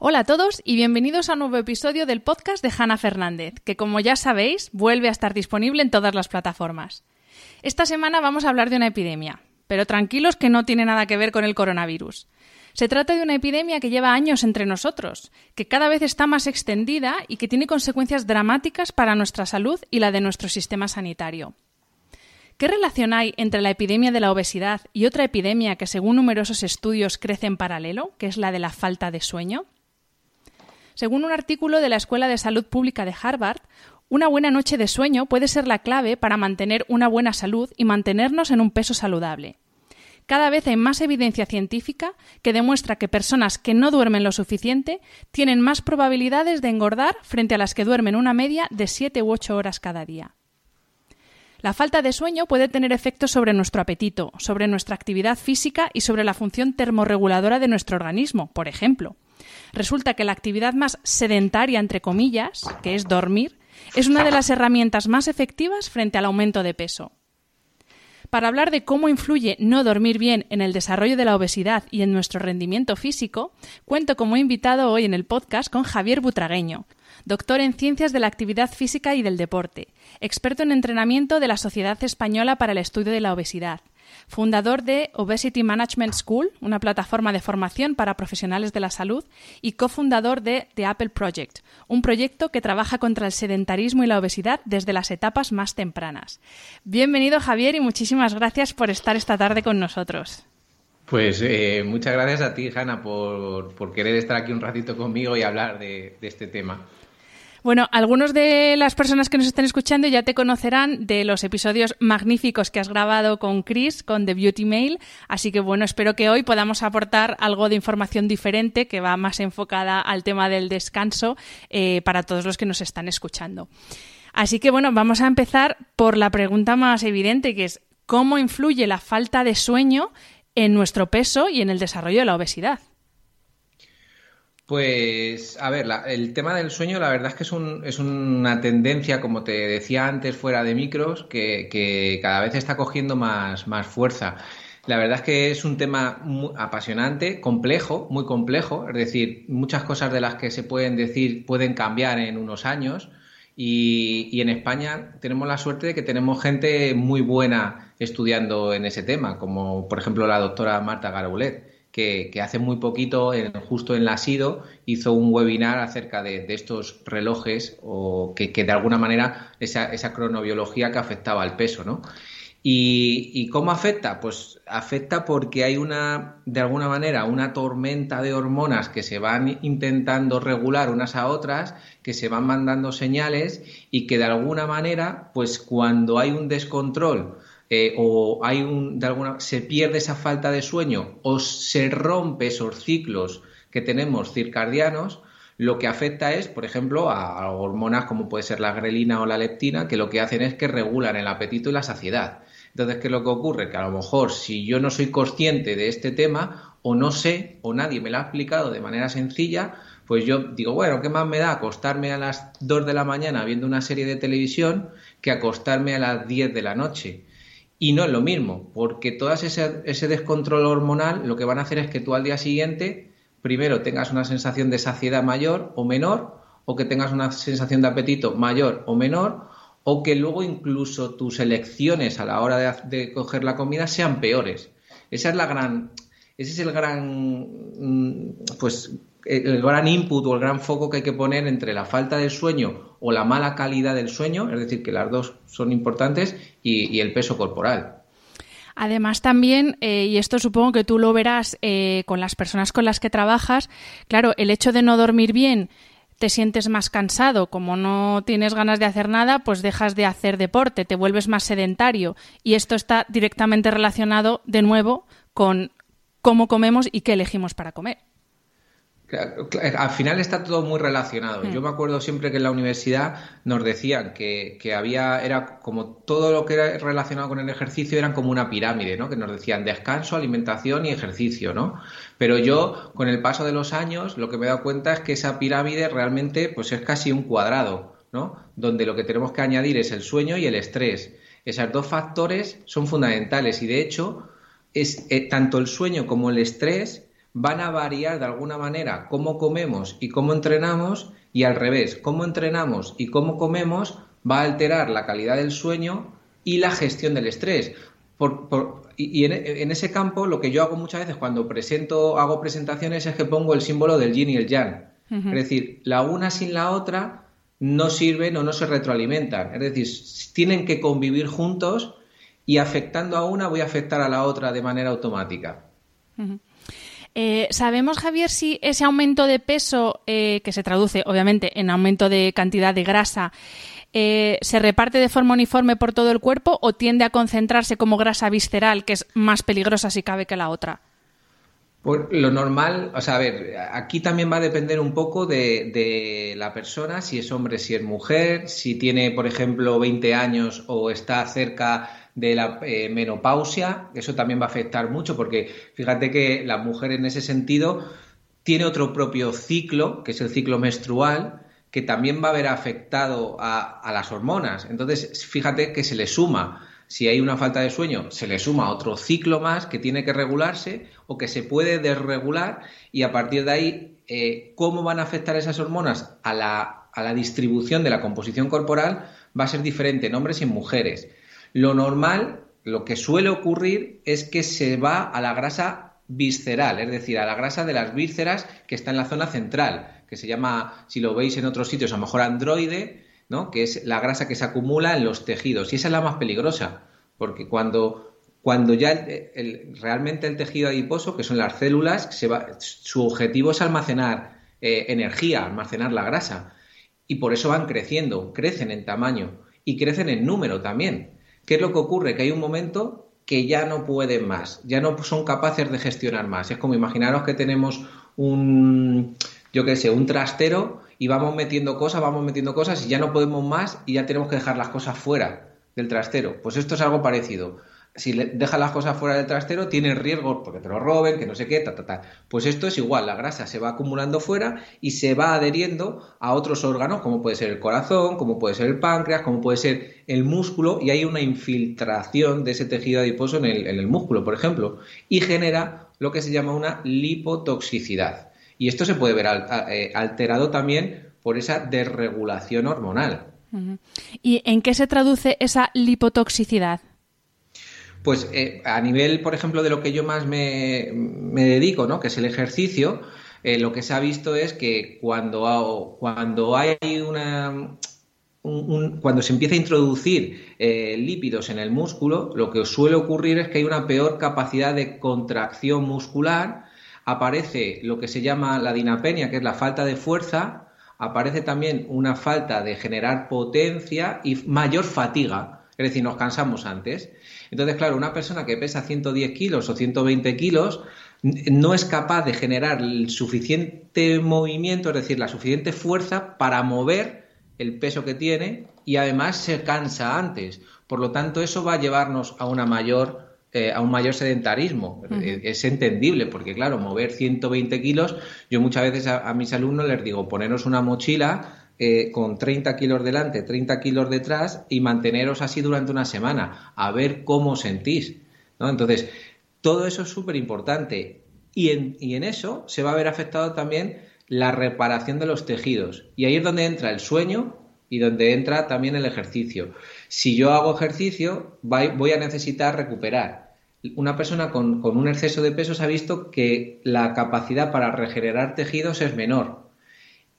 Hola a todos y bienvenidos a un nuevo episodio del podcast de Hanna Fernández, que como ya sabéis, vuelve a estar disponible en todas las plataformas. Esta semana vamos a hablar de una epidemia, pero tranquilos que no tiene nada que ver con el coronavirus. Se trata de una epidemia que lleva años entre nosotros, que cada vez está más extendida y que tiene consecuencias dramáticas para nuestra salud y la de nuestro sistema sanitario. ¿Qué relación hay entre la epidemia de la obesidad y otra epidemia que, según numerosos estudios, crece en paralelo, que es la de la falta de sueño? Según un artículo de la Escuela de Salud Pública de Harvard, una buena noche de sueño puede ser la clave para mantener una buena salud y mantenernos en un peso saludable. Cada vez hay más evidencia científica que demuestra que personas que no duermen lo suficiente tienen más probabilidades de engordar frente a las que duermen una media de 7 u 8 horas cada día. La falta de sueño puede tener efectos sobre nuestro apetito, sobre nuestra actividad física y sobre la función termorreguladora de nuestro organismo, por ejemplo. Resulta que la actividad más sedentaria, entre comillas, que es dormir, es una de las herramientas más efectivas frente al aumento de peso. Para hablar de cómo influye no dormir bien en el desarrollo de la obesidad y en nuestro rendimiento físico, cuento como invitado hoy en el podcast con Javier Butragueño, doctor en Ciencias de la Actividad Física y del Deporte, experto en entrenamiento de la Sociedad Española para el Estudio de la Obesidad, fundador de Obesity Management School, una plataforma de formación para profesionales de la salud, y cofundador de The Apple Project, un proyecto que trabaja contra el sedentarismo y la obesidad desde las etapas más tempranas. Bienvenido Javier y muchísimas gracias por estar esta tarde con nosotros. Pues eh, muchas gracias a ti, Hanna, por, querer estar aquí un ratito conmigo y hablar de este tema. Bueno, algunos de las personas que nos estén escuchando ya te conocerán de los episodios magníficos que has grabado con Chris, con The Beauty Mail, así que bueno, espero que hoy podamos aportar algo de información diferente que va más enfocada al tema del descanso eh, para todos los que nos están escuchando. Así que bueno, vamos a empezar por la pregunta más evidente, que es ¿cómo influye la falta de sueño en nuestro peso y en el desarrollo de la obesidad? Pues, a ver, el tema del sueño, la verdad es que es, un, es una tendencia, como te decía antes, fuera de micros, que, cada vez está cogiendo más, fuerza. La verdad es que es un tema apasionante, complejo, muy complejo, es decir, muchas cosas de las que se pueden decir pueden cambiar en unos años. Y, y, en España tenemos la suerte de que tenemos gente muy buena estudiando en ese tema, como por ejemplo la doctora Marta Garaulet que, hace muy poquito, justo en la SIDO, hizo un webinar acerca de, estos relojes o que, de alguna manera esa, esa, cronobiología que afectaba al peso, ¿no? ¿Y, cómo afecta? Pues afecta porque hay una, de alguna manera, una tormenta de hormonas que se van intentando regular unas a otras, que se van mandando señales y que de alguna manera, pues cuando hay un descontrol eh, o hay un, de alguna, se pierde esa falta de sueño o se rompe esos ciclos que tenemos circadianos, lo que afecta es, por ejemplo, a, hormonas como puede ser la grelina o la leptina, que lo que hacen es que regulan el apetito y la saciedad. Entonces, ¿qué es lo que ocurre? Que a lo mejor si yo no soy consciente de este tema, o no sé, o nadie me lo ha explicado de manera sencilla, pues yo digo, bueno, ¿qué más me da acostarme a las 2 de la mañana viendo una serie de televisión que acostarme a las 10 de la noche? Y no es lo mismo, porque todo ese, ese descontrol hormonal lo que van a hacer es que tú al día siguiente, primero tengas una sensación de saciedad mayor o menor, o que tengas una sensación de apetito mayor o menor, o que luego incluso tus elecciones a la hora de, de coger la comida sean peores. Esa es la gran, ese es el gran, mm, pues, el gran input o el gran foco que hay que poner entre la falta de sueño o la mala calidad del sueño, es decir, que las dos son importantes, y, el peso corporal. Además, también, eh, y esto supongo que tú lo verás eh, con las personas con las que trabajas, claro, el hecho de no dormir bien te sientes más cansado, como no tienes ganas de hacer nada, pues dejas de hacer deporte, te vuelves más sedentario y esto está directamente relacionado de nuevo con cómo comemos y qué elegimos para comer. Al final está todo muy relacionado. Yo mm. me acuerdo siempre que en la universidad nos decían que, había, era como todo lo que era relacionado con el ejercicio eran como una pirámide, ¿no? Que nos decían descanso, alimentación y ejercicio, ¿no? Pero yo, con el paso de los años, lo que me he dado cuenta es que esa pirámide realmente, pues es casi un cuadrado, ¿no? Donde lo que tenemos que añadir es el sueño y el estrés. Esos dos factores son fundamentales y de hecho, es eh, tanto el sueño como el estrés van a variar de alguna manera cómo comemos y cómo entrenamos y al revés, cómo entrenamos y cómo comemos va a alterar la calidad del sueño y la gestión del estrés. y, en, ese campo lo que yo hago muchas veces cuando presento, hago presentaciones es que pongo el símbolo del yin y el yang. Es decir, la una sin la otra no sirven o no se retroalimentan. Es decir, tienen que convivir juntos y afectando a una voy a afectar a la otra de manera automática. Eh, ¿Sabemos, Javier, si ese aumento de peso, eh, que se traduce obviamente en aumento de cantidad de grasa, eh, se reparte de forma uniforme por todo el cuerpo o tiende a concentrarse como grasa visceral, que es más peligrosa si cabe que la otra? Pues lo normal, o sea, a ver, aquí también va a depender un poco de, de, la persona, si es hombre, si es mujer, si tiene, por ejemplo, 20 años o está cerca de la eh, menopausia, eso también va a afectar mucho porque fíjate que la mujer en ese sentido tiene otro propio ciclo, que es el ciclo menstrual, que también va a haber afectado a, las hormonas. Entonces, fíjate que se le suma, si hay una falta de sueño, se le suma otro ciclo más que tiene que regularse o que se puede desregular y a partir de ahí, eh, ¿cómo van a afectar esas hormonas a la, a la distribución de la composición corporal? Va a ser diferente en hombres y en mujeres. Lo normal, lo que suele ocurrir es que se va a la grasa visceral, es decir, a la grasa de las vísceras que está en la zona central, que se llama, si lo veis en otros sitios, a lo mejor androide, ¿no? que es la grasa que se acumula en los tejidos. Y esa es la más peligrosa, porque cuando, cuando ya realmente el tejido adiposo, que son las células, su objetivo es almacenar eh, energía, almacenar la grasa. Y por eso van creciendo, crecen en tamaño y crecen en número también. ¿Qué es lo que ocurre? Que hay un momento que ya no pueden más, ya no son capaces de gestionar más. Es como imaginaros que tenemos un, yo qué sé, un trastero y vamos metiendo cosas, vamos metiendo cosas y ya no podemos más y ya tenemos que dejar las cosas fuera del trastero. Pues esto es algo parecido si le dejas las cosas fuera del trastero, tienes riesgos porque te lo roben, que no sé qué, ta, ta, ta. Pues esto es igual, la grasa se va acumulando fuera y se va adheriendo a otros órganos, como puede ser el corazón, como puede ser el páncreas, como puede ser el músculo, y hay una infiltración de ese tejido adiposo en el, en el músculo, por ejemplo, y genera lo que se llama una lipotoxicidad. Y esto se puede ver eh, alterado también por esa desregulación hormonal. ¿Y en qué se traduce esa lipotoxicidad? Pues eh, a nivel, por ejemplo, de lo que yo más me, dedico, ¿no? que es el ejercicio, eh, lo que se ha visto es que cuando, cuando hay una... cuando se empieza a introducir eh, lípidos en el músculo, lo que suele ocurrir es que hay una peor capacidad de contracción muscular, aparece lo que se llama la dinapenia, que es la falta de fuerza, aparece también una falta de generar potencia y mayor fatiga, es decir, nos cansamos antes. Entonces, claro, una persona que pesa 110 kilos o 120 kilos no es capaz de generar el suficiente movimiento, es decir, la suficiente fuerza para mover el peso que tiene y además se cansa antes. Por lo tanto, eso va a llevarnos a una mayor eh, a un mayor sedentarismo. Es entendible, porque claro, mover 120 kilos, yo muchas veces a, mis alumnos les digo, poneros una mochila eh, con 30 kilos delante, 30 kilos detrás y manteneros así durante una semana, a ver cómo sentís. ¿no? Entonces, todo eso es súper importante y en, y en eso se va a ver afectado también la reparación de los tejidos. Y ahí es donde entra el sueño y donde entra también el ejercicio. Si yo hago ejercicio, voy a necesitar recuperar una persona con, con, un exceso de peso se ha visto que la capacidad para regenerar tejidos es menor.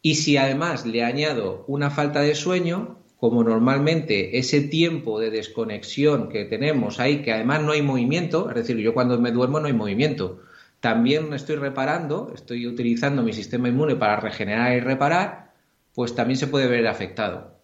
Y si además le añado una falta de sueño, como normalmente ese tiempo de desconexión que tenemos ahí, que además no hay movimiento, es decir, yo cuando me duermo no hay movimiento, también estoy reparando, estoy utilizando mi sistema inmune para regenerar y reparar, pues también se puede ver afectado.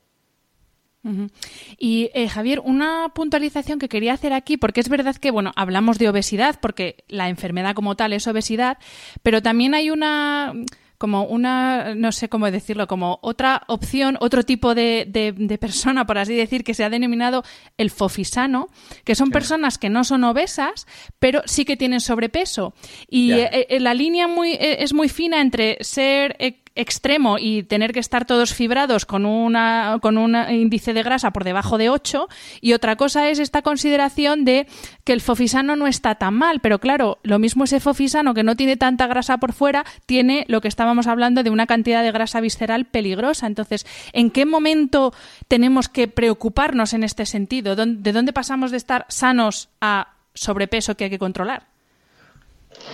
Y eh, Javier, una puntualización que quería hacer aquí, porque es verdad que, bueno, hablamos de obesidad, porque la enfermedad como tal es obesidad, pero también hay una como una, no sé cómo decirlo, como otra opción, otro tipo de, de, persona, por así decir, que se ha denominado el fofisano, que son personas que no son obesas, pero sí que tienen sobrepeso. Y eh, eh, la línea muy, eh, es muy fina entre ser extremo y tener que estar todos fibrados con, una, con un índice de grasa por debajo de 8 y otra cosa es esta consideración de que el fofisano no está tan mal, pero claro, lo mismo ese fofisano que no tiene tanta grasa por fuera tiene lo que estábamos hablando de una cantidad de grasa visceral peligrosa. Entonces, ¿en qué momento tenemos que preocuparnos en este sentido? ¿De dónde pasamos de estar sanos a sobrepeso que hay que controlar?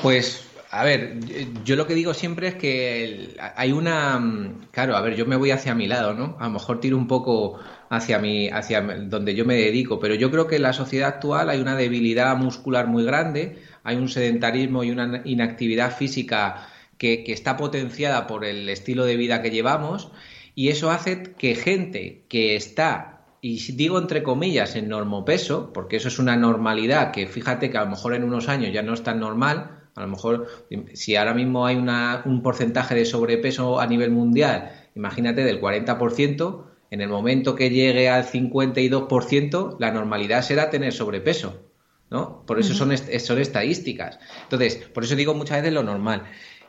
Pues a ver, yo lo que digo siempre es que hay una. Mm, claro, a ver, yo me voy hacia mi lado, ¿no? A lo mejor tiro un poco hacia mi, hacia donde yo me dedico, pero yo creo que en la sociedad actual hay una debilidad muscular muy grande, hay un sedentarismo y una inactividad física que, que está potenciada por el estilo de vida que llevamos, y eso hace que gente que está y digo entre comillas en normopeso, porque eso es una normalidad que fíjate que a lo mejor en unos años ya no es tan normal, a lo mejor, si ahora mismo hay un porcentaje de sobrepeso a nivel mundial, imagínate del 40%, en el momento que llegue al 52%, la normalidad será tener sobrepeso. ¿no? Por eso son, son estadísticas. Entonces, por eso digo muchas veces lo normal.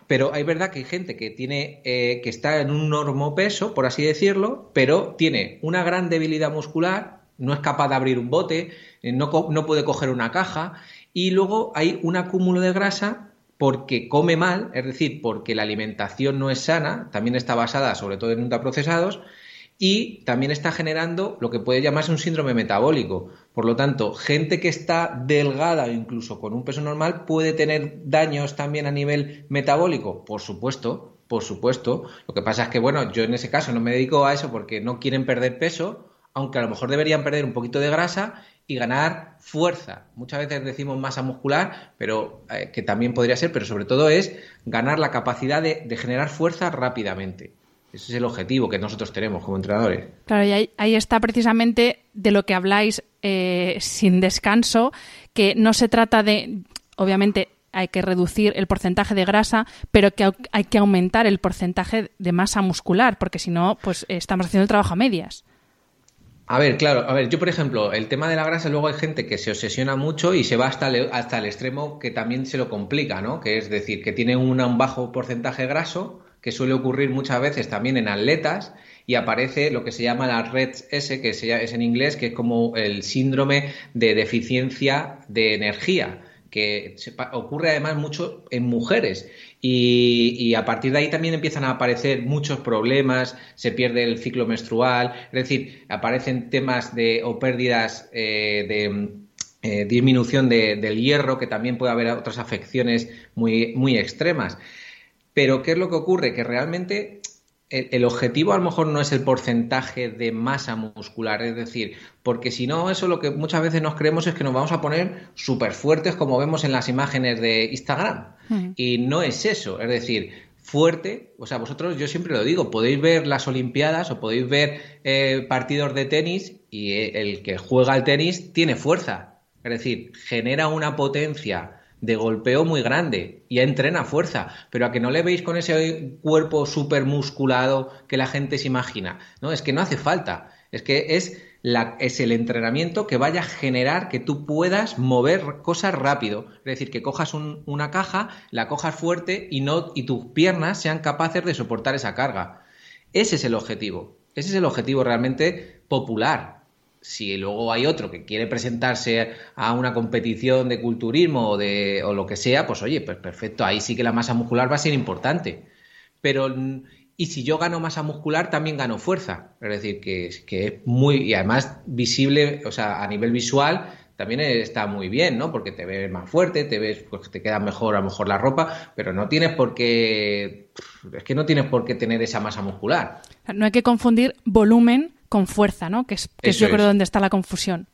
Pero hay verdad que hay gente que tiene eh, que está en un normopeso, por así decirlo, pero tiene una gran debilidad muscular, no es capaz de abrir un bote, eh, no, no puede coger una caja y luego hay un acúmulo de grasa porque come mal, es decir, porque la alimentación no es sana, también está basada sobre todo en ultraprocesados, y también está generando lo que puede llamarse un síndrome metabólico. Por lo tanto, gente que está delgada o incluso con un peso normal puede tener daños también a nivel metabólico, por supuesto, por supuesto. Lo que pasa es que, bueno, yo en ese caso no me dedico a eso porque no quieren perder peso, aunque a lo mejor deberían perder un poquito de grasa y ganar fuerza. Muchas veces decimos masa muscular, pero eh, que también podría ser, pero sobre todo es ganar la capacidad de, generar fuerza rápidamente. Ese es el objetivo que nosotros tenemos como entrenadores. Claro, y ahí, está precisamente de lo que habláis eh, sin descanso, que no se trata de, obviamente, hay que reducir el porcentaje de grasa, pero que hay que aumentar el porcentaje de masa muscular, porque si no, pues estamos haciendo el trabajo a medias. A ver, claro, a ver, yo por ejemplo, el tema de la grasa, luego hay gente que se obsesiona mucho y se va hasta el, hasta el extremo que también se lo complica, ¿no? Que es decir, que tiene un bajo porcentaje graso, que suele ocurrir muchas veces también en atletas, y aparece lo que se llama la red S, que es en inglés, que es como el síndrome de deficiencia de energía que ocurre además mucho en mujeres y, a partir de ahí también empiezan a aparecer muchos problemas, se pierde el ciclo menstrual, es decir, aparecen temas de o pérdidas eh, de eh, disminución del hierro, que también puede haber otras afecciones muy, muy extremas. Pero ¿qué es lo que ocurre? Que realmente el, objetivo a lo mejor no es el porcentaje de masa muscular, es decir, porque si no, eso lo que muchas veces nos creemos es que nos vamos a poner súper fuertes como vemos en las imágenes de Instagram. Mm. Y no es eso, es decir, fuerte, o sea, vosotros, yo siempre lo digo, podéis ver las Olimpiadas o podéis ver eh, partidos de tenis y el que juega al tenis tiene fuerza, es decir, genera una potencia de golpeo muy grande y entrena fuerza, pero a que no le veis con ese cuerpo súper musculado que la gente se imagina. No, es que no hace falta. Es que es, la, es el entrenamiento que vaya a generar que tú puedas mover cosas rápido. Es decir, que cojas una caja, la cojas fuerte y, no, y tus piernas sean capaces de soportar esa carga. Ese es el objetivo. Ese es el objetivo realmente popular si luego hay otro que quiere presentarse a una competición de culturismo o, de, o lo que sea, pues oye, pues perfecto, ahí sí que la masa muscular va a ser importante. Pero, y si yo gano masa muscular, también gano fuerza. Es decir, que, que es muy, y además visible, o sea, a nivel visual, también está muy bien, ¿no? Porque te ves más fuerte, te ves, pues te queda mejor a lo mejor la ropa, pero no tienes por qué, es que no tienes por qué tener esa masa muscular. No hay que confundir volumen con fuerza, ¿no? Que es, que yo creo donde está la confusión.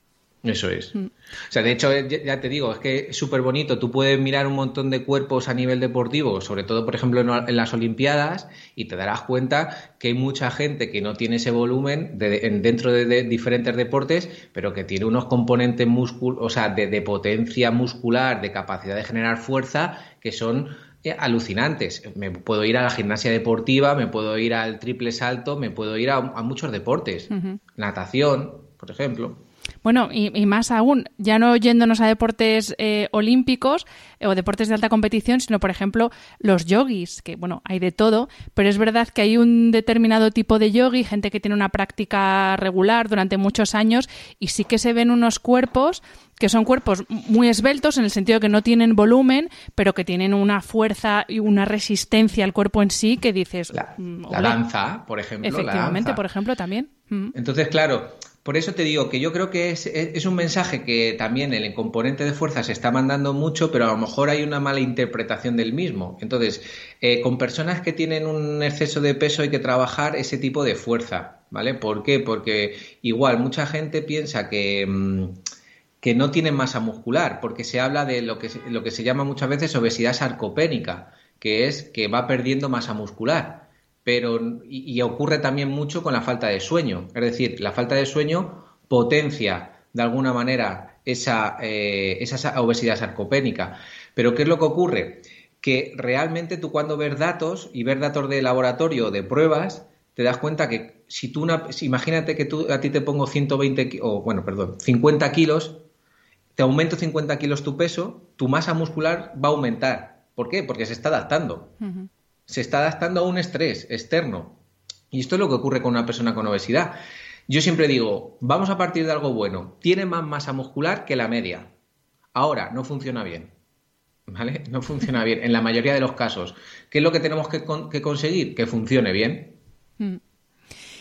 Eso es. Mm. O sea, de hecho, ya te digo, es que es súper bonito. Tú puedes mirar un montón de cuerpos a nivel deportivo, sobre todo, por ejemplo, en, las Olimpiadas, y te darás cuenta que hay mucha gente que no tiene ese volumen dentro de, diferentes deportes, pero que tiene unos componentes múscul o sea, de, potencia muscular, de capacidad de generar fuerza, que son eh, alucinantes. Me puedo ir a la gimnasia deportiva, me puedo ir al triple salto, me puedo ir a, muchos deportes. Natación, por ejemplo. Bueno, y, más aún, ya no yéndonos a deportes eh, olímpicos eh, o deportes de alta competición, sino, por ejemplo, los yogis, que, bueno, hay de todo, pero es verdad que hay un determinado tipo de yogi, gente que tiene una práctica regular durante muchos años, y sí que se ven unos cuerpos que son cuerpos muy esbeltos en el sentido que no tienen volumen, pero que tienen una fuerza y una resistencia al cuerpo en sí que dices... La, mm, danza, por ejemplo. Efectivamente, por ejemplo, también. Mm. Entonces, claro, por eso te digo que yo creo que es, un mensaje que también el componente de fuerza se está mandando mucho, pero a lo mejor hay una mala interpretación del mismo. Entonces, eh, con personas que tienen un exceso de peso hay que trabajar ese tipo de fuerza, ¿vale? ¿Por qué? Porque igual mucha gente piensa que... Mm, no tienen masa muscular, porque se habla de lo que, lo que se llama muchas veces obesidad sarcopénica, que es que va perdiendo masa muscular pero y, ocurre también mucho con la falta de sueño. Es decir, la falta de sueño potencia de alguna manera esa, eh, esa obesidad sarcopénica. Pero ¿qué es lo que ocurre? Que realmente tú cuando ves datos y ves datos de laboratorio de pruebas, te das cuenta que si tú una, imagínate que tú, a ti te pongo 120 o bueno, perdón, 50 kilos, te aumento 50 kilos tu peso, tu masa muscular va a aumentar. ¿Por qué? Porque se está adaptando se está adaptando a un estrés externo. Y esto es lo que ocurre con una persona con obesidad. Yo siempre digo, vamos a partir de algo bueno. Tiene más masa muscular que la media. Ahora, no funciona bien. ¿Vale? No funciona bien en la mayoría de los casos. ¿Qué es lo que tenemos que, conseguir? Que funcione bien. Mm.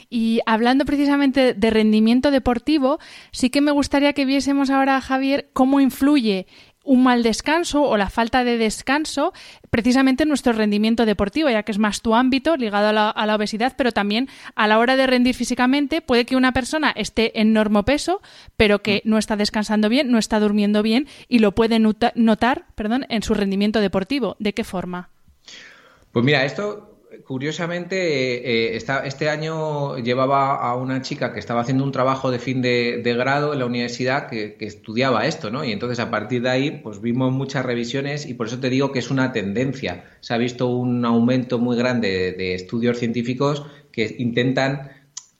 Y hablando precisamente de rendimiento deportivo, sí que me gustaría que viésemos ahora, Javier, cómo influye un mal descanso o la falta de descanso precisamente en nuestro rendimiento deportivo, ya que es más tu ámbito ligado a la, obesidad, pero también a la hora de rendir físicamente puede que una persona esté en peso, pero que no está descansando bien, no está durmiendo bien y lo puede notar perdón, en su rendimiento deportivo. ¿De qué forma? Pues mira, esto curiosamente, eh, este año llevaba a una chica que estaba haciendo un trabajo de fin de, grado en la universidad que, estudiaba esto, ¿no? Y entonces a partir de ahí, pues vimos muchas revisiones y por eso te digo que es una tendencia. Se ha visto un aumento muy grande de estudios científicos que intentan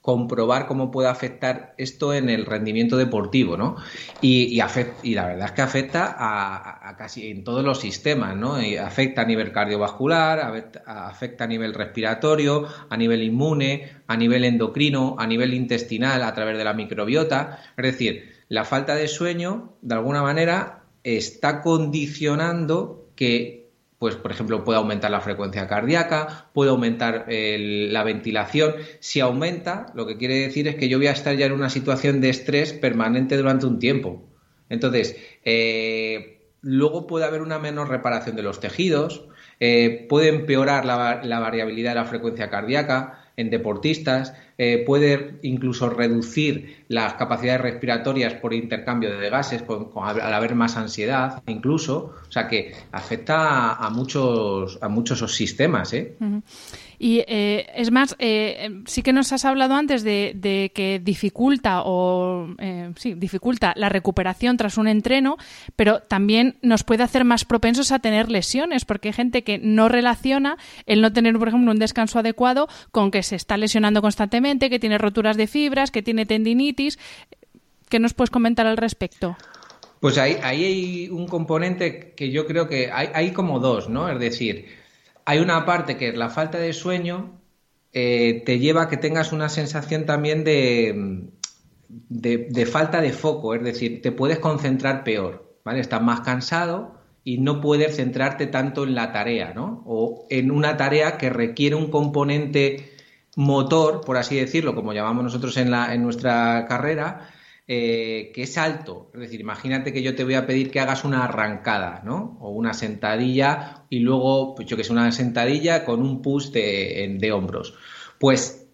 comprobar cómo puede afectar esto en el rendimiento deportivo, ¿no? Y, la verdad es que afecta a, casi en todos los sistemas, ¿no? Afecta a nivel cardiovascular, afecta a nivel respiratorio, a nivel inmune, a nivel endocrino, a nivel intestinal, a través de la microbiota. Es decir, la falta de sueño, de alguna manera, está condicionando que pues por ejemplo puede aumentar la frecuencia cardíaca, puede aumentar la ventilación. Si aumenta, lo que quiere decir es que yo voy a estar ya en una situación de estrés permanente durante un tiempo. Entonces, eh, luego puede haber una menor reparación de los tejidos, eh, puede empeorar la variabilidad de la frecuencia cardíaca, en deportistas, eh, puede incluso reducir las capacidades respiratorias por intercambio de gases, al haber más ansiedad, incluso, o sea que afecta a, muchos a muchos sistemas. ¿eh? Y eh, es más, eh, sí que nos has hablado antes de, que dificulta o eh, sí, dificulta la recuperación tras un entreno, pero también nos puede hacer más propensos a tener lesiones, porque hay gente que no relaciona el no tener, por ejemplo, un descanso adecuado con que se está lesionando constantemente, que tiene roturas de fibras, que tiene tendinitis. ¿Qué nos puedes comentar al respecto? Pues ahí, ahí hay un componente que yo creo que hay como dos, ¿no? Es decir, hay una parte que es la falta de sueño, eh, te lleva a que tengas una sensación también de, de, falta de foco, es decir, te puedes concentrar peor, ¿vale? Estás más cansado y no puedes centrarte tanto en la tarea, ¿no? O en una tarea que requiere un componente motor, por así decirlo, como llamamos nosotros en, la, en nuestra carrera, eh, que es alto. Es decir, imagínate que yo te voy a pedir que hagas una arrancada, ¿no? O una sentadilla y luego, pues yo que sé, una sentadilla con un push de, hombros. Pues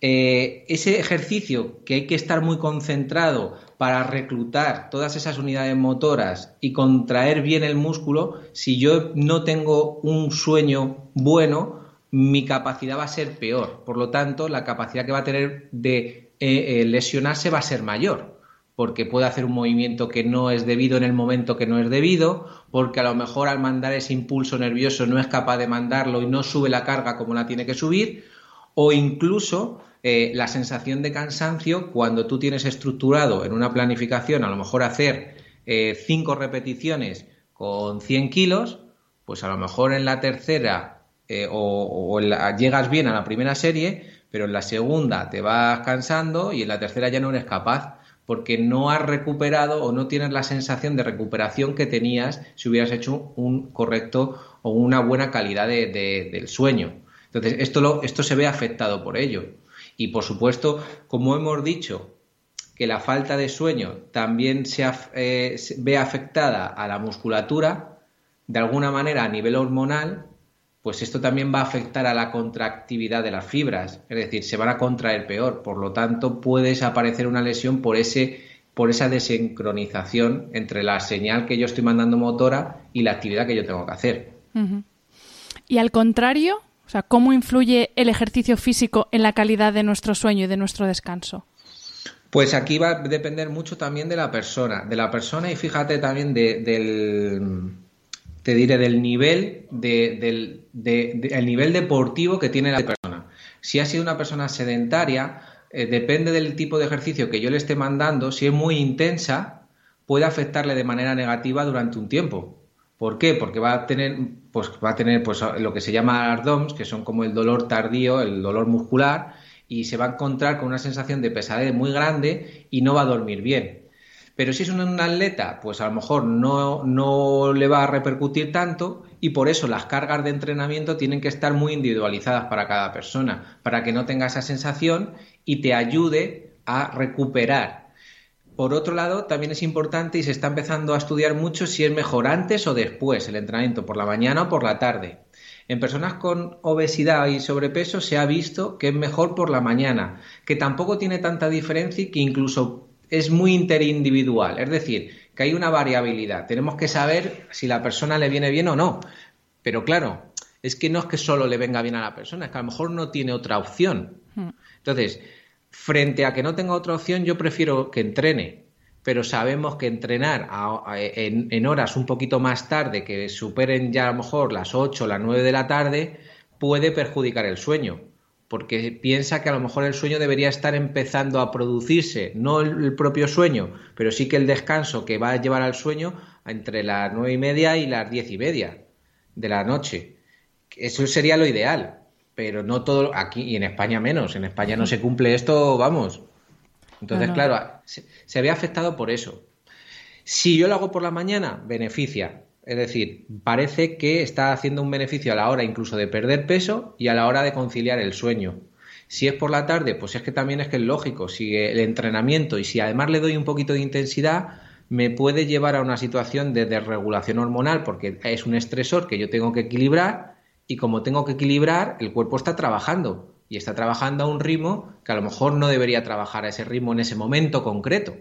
eh, ese ejercicio que hay que estar muy concentrado para reclutar todas esas unidades motoras y contraer bien el músculo, si yo no tengo un sueño bueno, mi capacidad va a ser peor. Por lo tanto, la capacidad que va a tener de eh, lesionarse va a ser mayor porque puede hacer un movimiento que no es debido en el momento que no es debido, porque a lo mejor al mandar ese impulso nervioso no es capaz de mandarlo y no sube la carga como la tiene que subir, o incluso eh, la sensación de cansancio cuando tú tienes estructurado en una planificación a lo mejor hacer eh, cinco repeticiones con 100 kilos, pues a lo mejor en la tercera eh, o, llegas bien a la primera serie, pero en la segunda te vas cansando y en la tercera ya no eres capaz porque no has recuperado o no tienes la sensación de recuperación que tenías si hubieras hecho un correcto o una buena calidad del sueño. Entonces, esto, esto se ve afectado por ello. Y por supuesto, como hemos dicho, que la falta de sueño también se, eh, se ve afectada a la musculatura, de alguna manera a nivel hormonal, pues esto también va a afectar a la contractividad de las fibras, es decir, se van a contraer peor, por lo tanto puede desaparecer una lesión por ese por esa desincronización entre la señal que yo estoy mandando motora y la actividad que yo tengo que hacer. Y al contrario, o sea, ¿cómo influye el ejercicio físico en la calidad de nuestro sueño y de nuestro descanso? Pues aquí va a depender mucho también de la persona, de la persona y fíjate también del, te diré del nivel del el nivel deportivo que tiene la persona. Si ha sido una persona sedentaria, eh, depende del tipo de ejercicio que yo le esté mandando, si es muy intensa, puede afectarle de manera negativa durante un tiempo. ¿Por qué? Porque va a tener, pues, va a tener pues, lo que se llama ARDOMS, que son como el dolor tardío, el dolor muscular, y se va a encontrar con una sensación de pesadez muy grande y no va a dormir bien. Pero si es un, atleta, pues a lo mejor no, no le va a repercutir tanto y por eso las cargas de entrenamiento tienen que estar muy individualizadas para cada persona, para que no tenga esa sensación y te ayude a recuperar. Por otro lado, también es importante y se está empezando a estudiar mucho si es mejor antes o después el entrenamiento, por la mañana o por la tarde. En personas con obesidad y sobrepeso se ha visto que es mejor por la mañana, que tampoco tiene tanta diferencia y que incluso es muy interindividual, es decir, que hay una variabilidad. Tenemos que saber si la persona le viene bien o no. Pero claro, es que no es que solo le venga bien a la persona, es que a lo mejor no tiene otra opción. Hmm. Entonces, frente a que no tenga otra opción, yo prefiero que entrene. Pero sabemos que entrenar en, en, horas un poquito más tarde, que superen ya a lo mejor las 8 o las 9 de la tarde, puede perjudicar el sueño porque piensa que a lo mejor el sueño debería estar empezando a producirse, no el, propio sueño, pero sí que el descanso que va a llevar al sueño entre las nueve y media y las diez y media de la noche. Eso sería lo ideal, pero no todo aquí y en España menos. En España no se cumple esto, vamos. Entonces, claro, se, se ve afectado por eso. Si yo lo hago por la mañana, beneficia. Es decir, parece que está haciendo un beneficio a la hora incluso de perder peso y a la hora de conciliar el sueño. Si es por la tarde, pues es que también es que es lógico, si el entrenamiento y si además le doy un poquito de intensidad, me puede llevar a una situación de desregulación hormonal porque es un estresor que yo tengo que equilibrar y como tengo que equilibrar, el cuerpo está trabajando y está trabajando a un ritmo que a lo mejor no debería trabajar a ese ritmo en ese momento concreto.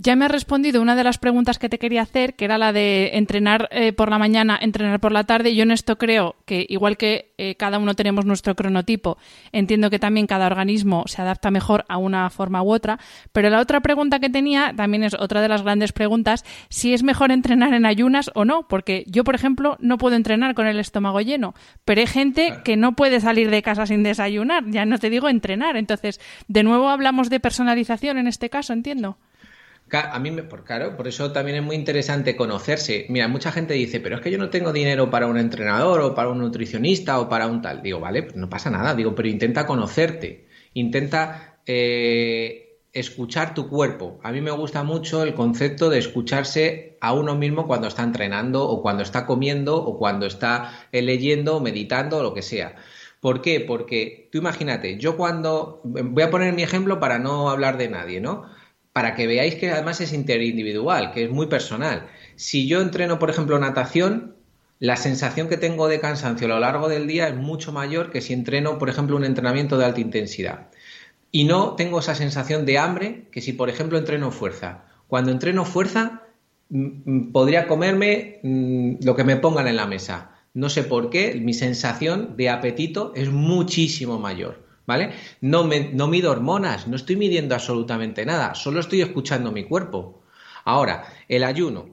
Ya me ha respondido una de las preguntas que te quería hacer, que era la de entrenar eh, por la mañana, entrenar por la tarde. Yo en esto creo que, igual que eh, cada uno tenemos nuestro cronotipo, entiendo que también cada organismo se adapta mejor a una forma u otra. Pero la otra pregunta que tenía, también es otra de las grandes preguntas, si es mejor entrenar en ayunas o no. Porque yo, por ejemplo, no puedo entrenar con el estómago lleno, pero hay gente que no puede salir de casa sin desayunar. Ya no te digo entrenar. Entonces, de nuevo hablamos de personalización en este caso, entiendo. A mí, por, claro, por eso también es muy interesante conocerse. Mira, mucha gente dice, pero es que yo no tengo dinero para un entrenador o para un nutricionista o para un tal. Digo, vale, pues no pasa nada. Digo, pero intenta conocerte. Intenta eh, escuchar tu cuerpo. A mí me gusta mucho el concepto de escucharse a uno mismo cuando está entrenando o cuando está comiendo o cuando está eh, leyendo, meditando o lo que sea. ¿Por qué? Porque tú imagínate, yo cuando, voy a poner mi ejemplo para no hablar de nadie, ¿no? Para que veáis que además es interindividual, que es muy personal. Si yo entreno, por ejemplo, natación, la sensación que tengo de cansancio a lo largo del día es mucho mayor que si entreno, por ejemplo, un entrenamiento de alta intensidad. Y no tengo esa sensación de hambre que si, por ejemplo, entreno fuerza. Cuando entreno fuerza, podría comerme mm, lo que me pongan en la mesa. No sé por qué, mi sensación de apetito es muchísimo mayor. ¿Vale? No, me, no mido hormonas, no estoy midiendo absolutamente nada, solo estoy escuchando mi cuerpo. Ahora, el ayuno.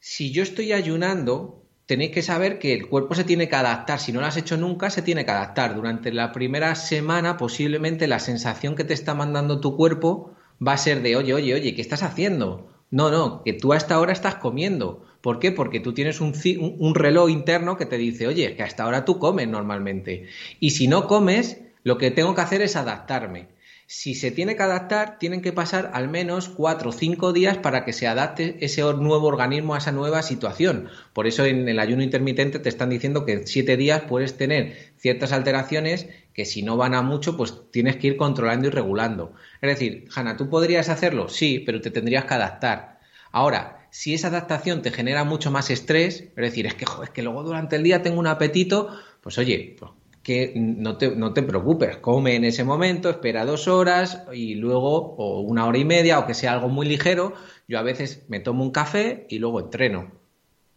Si yo estoy ayunando, tenéis que saber que el cuerpo se tiene que adaptar. Si no lo has hecho nunca, se tiene que adaptar. Durante la primera semana, posiblemente la sensación que te está mandando tu cuerpo va a ser de, oye, oye, oye, ¿qué estás haciendo? No, no, que tú hasta ahora estás comiendo. ¿Por qué? Porque tú tienes un, un reloj interno que te dice, oye, que hasta ahora tú comes normalmente. Y si no comes, lo que tengo que hacer es adaptarme. Si se tiene que adaptar, tienen que pasar al menos cuatro o cinco días para que se adapte ese nuevo organismo a esa nueva situación. Por eso en el ayuno intermitente te están diciendo que en siete días puedes tener ciertas alteraciones que si no van a mucho, pues tienes que ir controlando y regulando. Es decir, Hanna, ¿tú podrías hacerlo? Sí, pero te tendrías que adaptar. Ahora, si esa adaptación te genera mucho más estrés, es decir, es que, es que luego durante el día tengo un apetito, pues oye, pues que no te, no te preocupes, come en ese momento, espera dos horas y luego, o una hora y media, o que sea algo muy ligero, yo a veces me tomo un café y luego entreno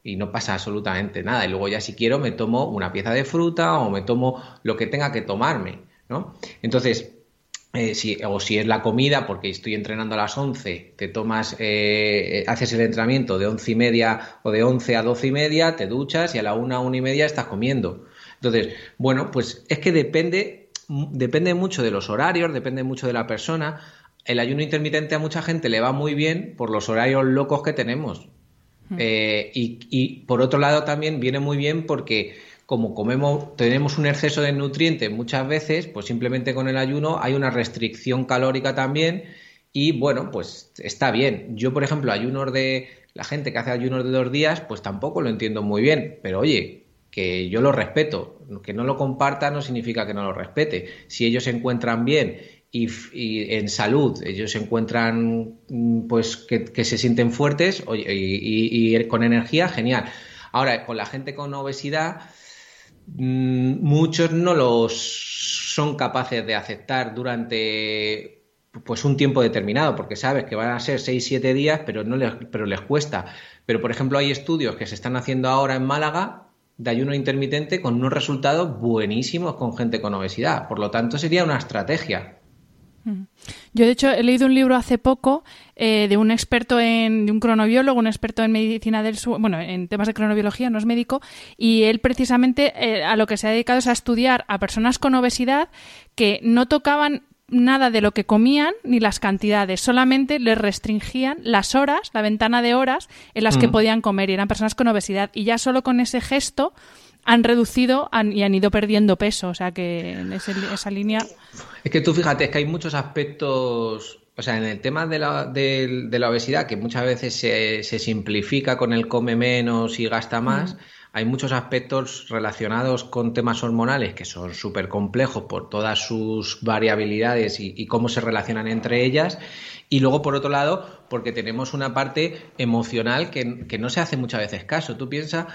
y no pasa absolutamente nada. Y luego ya si quiero me tomo una pieza de fruta o me tomo lo que tenga que tomarme, ¿no? Entonces, eh, si, o si es la comida, porque estoy entrenando a las 11, te tomas, eh, haces el entrenamiento de once y media o de 11 a doce y media, te duchas y a la una, una y media estás comiendo. Entonces, bueno, pues es que depende, depende mucho de los horarios, depende mucho de la persona. El ayuno intermitente a mucha gente le va muy bien por los horarios locos que tenemos. Eh, y, por otro lado también viene muy bien porque como comemos, tenemos un exceso de nutrientes muchas veces, pues simplemente con el ayuno hay una restricción calórica también y bueno, pues está bien. Yo, por ejemplo, ayunos de la gente que hace ayunos de dos días, pues tampoco lo entiendo muy bien, pero oye, que yo lo respeto. Que no lo comparta no significa que no lo respete. Si ellos se encuentran bien y, en salud, ellos se encuentran mm, pues que, se sienten fuertes y, con energía, genial. Ahora, con la gente con obesidad, mm, muchos no los son capaces de aceptar durante pues un tiempo determinado, porque sabes que van a ser 6-7 días, pero no les, pero les cuesta. Pero, por ejemplo, hay estudios que se están haciendo ahora en Málaga de ayuno intermitente con unos resultados buenísimos con gente con obesidad. Por lo tanto, sería una estrategia. Mm. Yo, de hecho, he leído un libro hace poco eh, de un experto en, de un cronobiólogo, un experto en medicina del bueno, en temas de cronobiología, no es médico, y él precisamente eh, a lo que se ha dedicado es a estudiar a personas con obesidad que no tocaban nada de lo que comían ni las cantidades, solamente les restringían las horas, la ventana de horas en las que podían comer y eran personas con obesidad. Y ya solo con ese gesto han reducido y han ido perdiendo peso, o sea que en esa línea... Es que tú fíjate, es que hay muchos aspectos o sea, en el tema de la, de, la obesidad, que muchas veces se, se, simplifica con el come menos y gasta más, hay muchos aspectos relacionados con temas hormonales que son súper complejos por todas sus variabilidades y, cómo se relacionan entre ellas. Y luego, por otro lado, porque tenemos una parte emocional que, no se hace muchas veces caso. Tú piensas,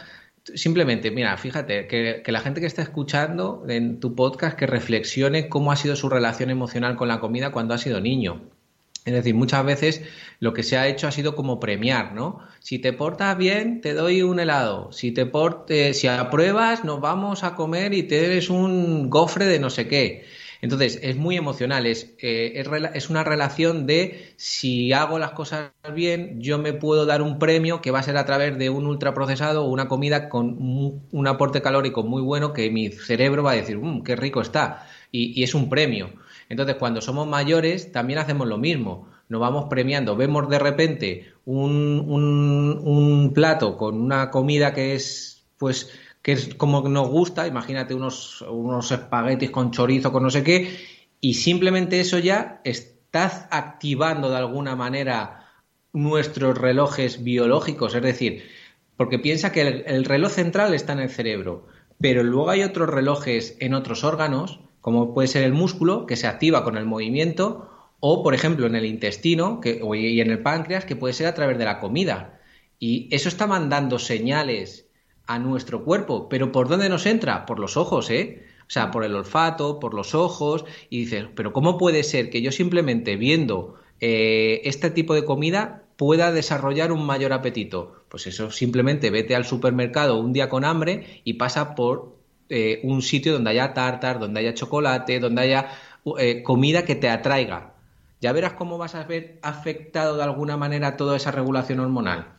simplemente, mira, fíjate, que, que, la gente que está escuchando en tu podcast que reflexione cómo ha sido su relación emocional con la comida cuando ha sido niño. Es decir, muchas veces lo que se ha hecho ha sido como premiar, ¿no? Si te portas bien, te doy un helado. Si te portes, si apruebas, nos vamos a comer y te eres un gofre de no sé qué. Entonces, es muy emocional, es, eh, es, una relación de si hago las cosas bien, yo me puedo dar un premio que va a ser a través de un ultraprocesado o una comida con un, aporte calórico muy bueno que mi cerebro va a decir, mmm, qué rico está. y es un premio. Entonces, cuando somos mayores, también hacemos lo mismo. Nos vamos premiando. Vemos de repente un, plato con una comida que es, pues, que es como nos gusta. Imagínate unos, unos espaguetis con chorizo, con no sé qué. Y simplemente eso ya estás activando de alguna manera nuestros relojes biológicos. Es decir, porque piensa que el reloj central está en el cerebro, pero luego hay otros relojes en otros órganos como puede ser el músculo, que se activa con el movimiento, O, por ejemplo, en el intestino y en el páncreas, que puede ser a través de la comida. Y eso está mandando señales a nuestro cuerpo. Pero ¿por dónde nos entra? Por los ojos, ¿eh? O sea, por el olfato, por los ojos. Y dices, pero ¿cómo puede ser que yo simplemente viendo eh, este tipo de comida pueda desarrollar un mayor apetito? Pues eso, simplemente vete al supermercado un día con hambre y pasa por eh, un sitio donde haya tartar, donde haya chocolate, donde haya eh, comida que te atraiga. Ya verás cómo vas a ver afectado de alguna manera toda esa regulación hormonal.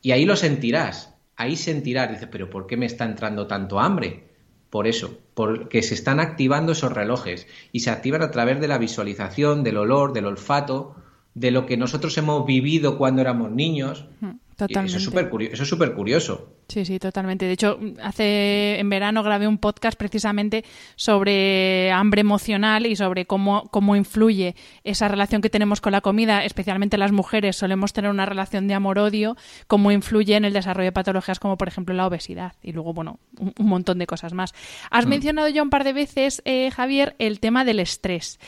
Y ahí lo sentirás, ahí sentirás, dices, pero ¿por qué me está entrando tanto hambre? Por eso, porque se están activando esos relojes y se activan a través de la visualización, del olor, del olfato, de lo que nosotros hemos vivido cuando éramos niños. Totalmente. eso es súper curioso. Sí, sí, totalmente. De hecho, hace en verano grabé un podcast precisamente sobre hambre emocional y sobre cómo, cómo influye esa relación que tenemos con la comida, especialmente las mujeres solemos tener una relación de amor-odio, cómo influye en el desarrollo de patologías como por ejemplo la obesidad y luego, bueno, un, montón de cosas más. Has mm. mencionado ya un par de veces, eh, Javier, el tema del estrés.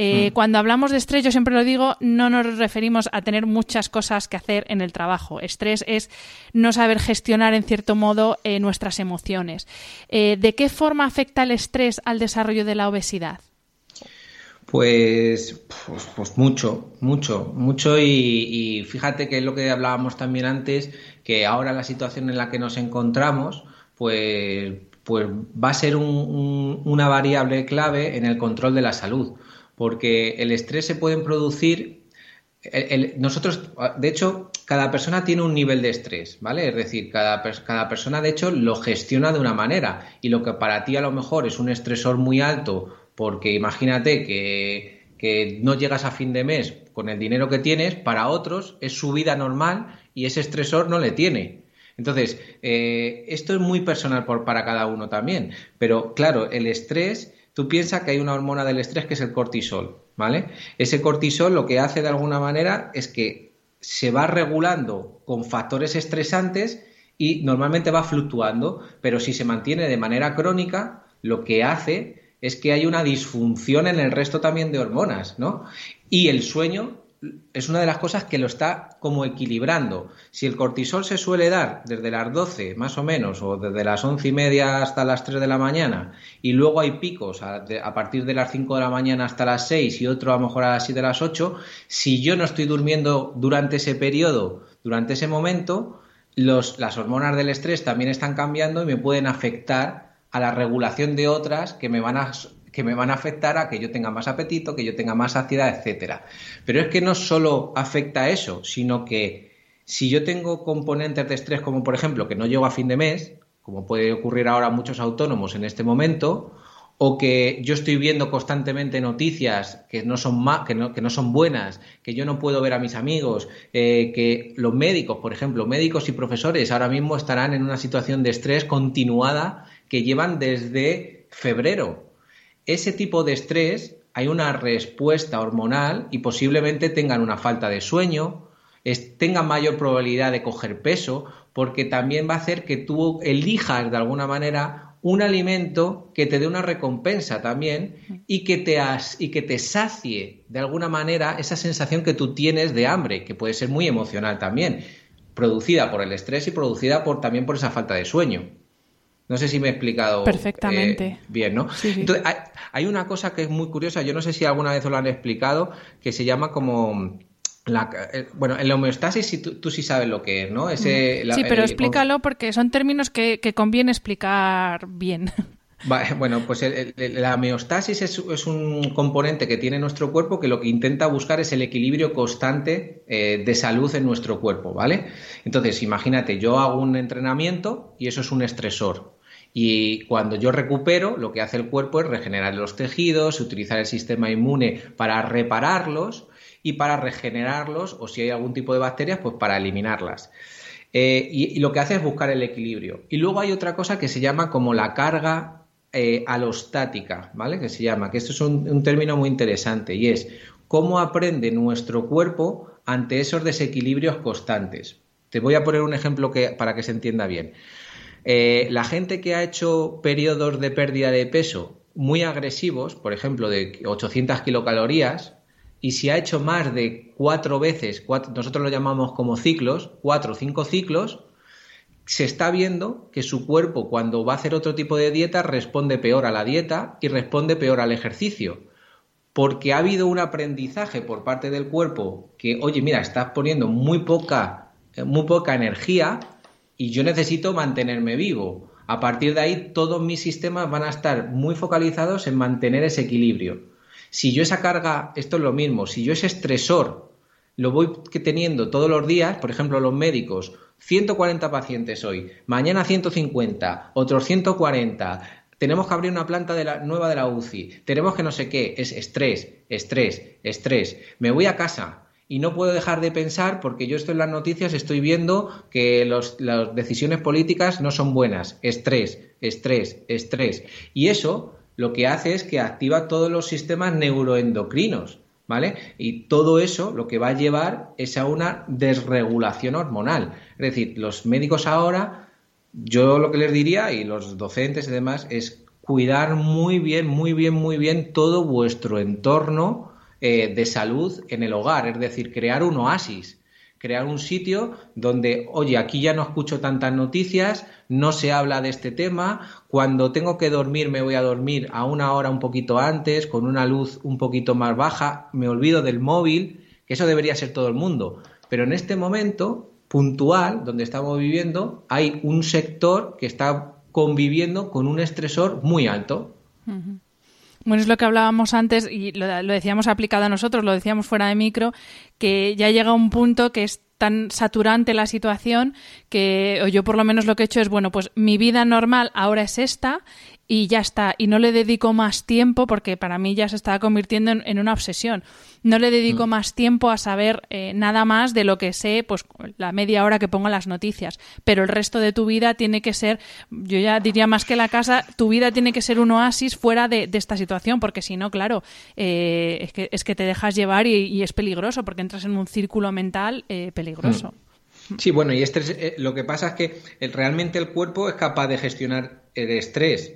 Eh, mm. Cuando hablamos de estrés, yo siempre lo digo, no nos referimos a tener muchas cosas que hacer en el trabajo. Estrés es no saber gestionar, en cierto modo, eh, nuestras emociones. Eh, ¿De qué forma afecta el estrés al desarrollo de la obesidad? Pues, pues, pues, mucho, mucho, mucho y, fíjate que es lo que hablábamos también antes, que ahora la situación en la que nos encontramos, pues, pues va a ser una variable clave en el control de la salud porque el estrés se puede producir. nosotros, de hecho, cada persona tiene un nivel de estrés, ¿vale? Es decir, cada, cada persona, de hecho, lo gestiona de una manera. Y lo que para ti a lo mejor es un estresor muy alto, porque imagínate que, no llegas a fin de mes con el dinero que tienes, para otros es su vida normal y ese estresor no le tiene. Entonces, eh, esto es muy personal por, para cada uno también. Pero claro, el estrés Tú piensas que hay una hormona del estrés que es el cortisol, ¿vale? Ese cortisol lo que hace de alguna manera es que se va regulando con factores estresantes y normalmente va fluctuando, pero si se mantiene de manera crónica, lo que hace es que hay una disfunción en el resto también de hormonas, ¿no? Y el sueño es una de las cosas que lo está como equilibrando. Si el cortisol se suele dar desde las 12 más o menos, o desde las once y media hasta las 3 de la mañana, y luego hay picos a, partir de las 5 de la mañana hasta las 6 y otro a lo mejor a las 7 de las 8, si yo no estoy durmiendo durante ese periodo, durante ese momento, las hormonas del estrés también están cambiando y me pueden afectar a la regulación de otras que me van a que me van a afectar a que yo tenga más apetito, que yo tenga más saciedad, etcétera. Pero es que no solo afecta a eso, sino que si yo tengo componentes de estrés como por ejemplo que no llego a fin de mes, como puede ocurrir ahora a muchos autónomos en este momento, o que yo estoy viendo constantemente noticias que no son que no, que no son buenas, que yo no puedo ver a mis amigos, eh, que los médicos, por ejemplo, médicos y profesores ahora mismo estarán en una situación de estrés continuada que llevan desde febrero ese tipo de estrés hay una respuesta hormonal y posiblemente tengan una falta de sueño, tengan mayor probabilidad de coger peso, porque también va a hacer que tú elijas de alguna manera un alimento que te dé una recompensa también y que te y que te sacie de alguna manera esa sensación que tú tienes de hambre, que puede ser muy emocional también, producida por el estrés y producida por también por esa falta de sueño. No sé si me he explicado Perfectamente. Eh, bien, ¿no? Entonces, hay, una cosa que es muy curiosa, yo no sé si alguna vez os lo han explicado, que se llama como... La, eh, bueno, en la homeostasis tú, sí sabes lo que es, ¿no? Ese, sí, pero explícalo porque son términos que, conviene explicar bien. Bueno, pues la homeostasis es, es, un componente que tiene nuestro cuerpo que lo que intenta buscar es el equilibrio constante eh, de salud en nuestro cuerpo, ¿vale? Entonces, imagínate, yo hago un entrenamiento y eso es un estresor. Y cuando yo recupero, lo que hace el cuerpo es regenerar los tejidos, utilizar el sistema inmune para repararlos y para regenerarlos, o si hay algún tipo de bacterias, pues para eliminarlas. Eh, y, lo que hace es buscar el equilibrio. Y luego hay otra cosa que se llama como la carga eh, alostática, ¿vale? Que se llama, que esto es un, término muy interesante y es cómo aprende nuestro cuerpo ante esos desequilibrios constantes. Te voy a poner un ejemplo que, para que se entienda bien. Eh, la gente que ha hecho periodos de pérdida de peso muy agresivos, por ejemplo, de 800 kilocalorías, y si ha hecho más de cuatro veces, nosotros lo llamamos como ciclos, cuatro o cinco ciclos, se está viendo que su cuerpo cuando va a hacer otro tipo de dieta responde peor a la dieta y responde peor al ejercicio. Porque ha habido un aprendizaje por parte del cuerpo que, oye, mira, estás poniendo muy poca, eh, muy poca energía y yo necesito mantenerme vivo. A partir de ahí, todos mis sistemas van a estar muy focalizados en mantener ese equilibrio. Si yo esa carga, esto es lo mismo, si yo ese estresor lo voy teniendo todos los días, por ejemplo, los médicos, 140 pacientes hoy, mañana 150, otros 140, tenemos que abrir una planta de la, nueva de la UCI, tenemos que no sé qué, es estrés, estrés, estrés. Me voy a casa y no puedo dejar de pensar porque yo estoy en las noticias, estoy viendo que las decisiones políticas no son buenas, estrés, estrés, estrés. Y eso lo que hace es que activa todos los sistemas neuroendocrinos. ¿vale? Y todo eso lo que va a llevar es a una desregulación hormonal. Es decir, los médicos ahora, yo lo que les diría, y los docentes y demás, es cuidar muy bien, muy bien, muy bien todo vuestro entorno eh, de salud en el hogar, es decir, crear un oasis crear un sitio donde, oye, aquí ya no escucho tantas noticias, no se habla de este tema, cuando tengo que dormir me voy a dormir a una hora un poquito antes, con una luz un poquito más baja, me olvido del móvil, que eso debería ser todo el mundo. Pero en este momento puntual, donde estamos viviendo, hay un sector que está conviviendo con un estresor muy alto. Bueno, es lo que hablábamos antes y lo, decíamos aplicado a nosotros, lo decíamos fuera de micro, que ya llega un punto que es tan saturante la situación que o yo por lo menos lo que he hecho es, bueno, pues mi vida normal ahora es esta y ya está. Y no le dedico más tiempo porque para mí ya se estaba convirtiendo en, una obsesión. No le dedico mm. más tiempo a saber eh, nada más de lo que sé, pues la media hora que pongo las noticias. Pero el resto de tu vida tiene que ser, yo ya diría más que la casa, tu vida tiene que ser un oasis fuera de, esta situación, porque si no, claro, eh, es, que, es que te dejas llevar y, es peligroso porque entras en un círculo mental eh, peligroso. Mm. Sí, bueno, y este, lo que pasa es que realmente el cuerpo es capaz de gestionar el estrés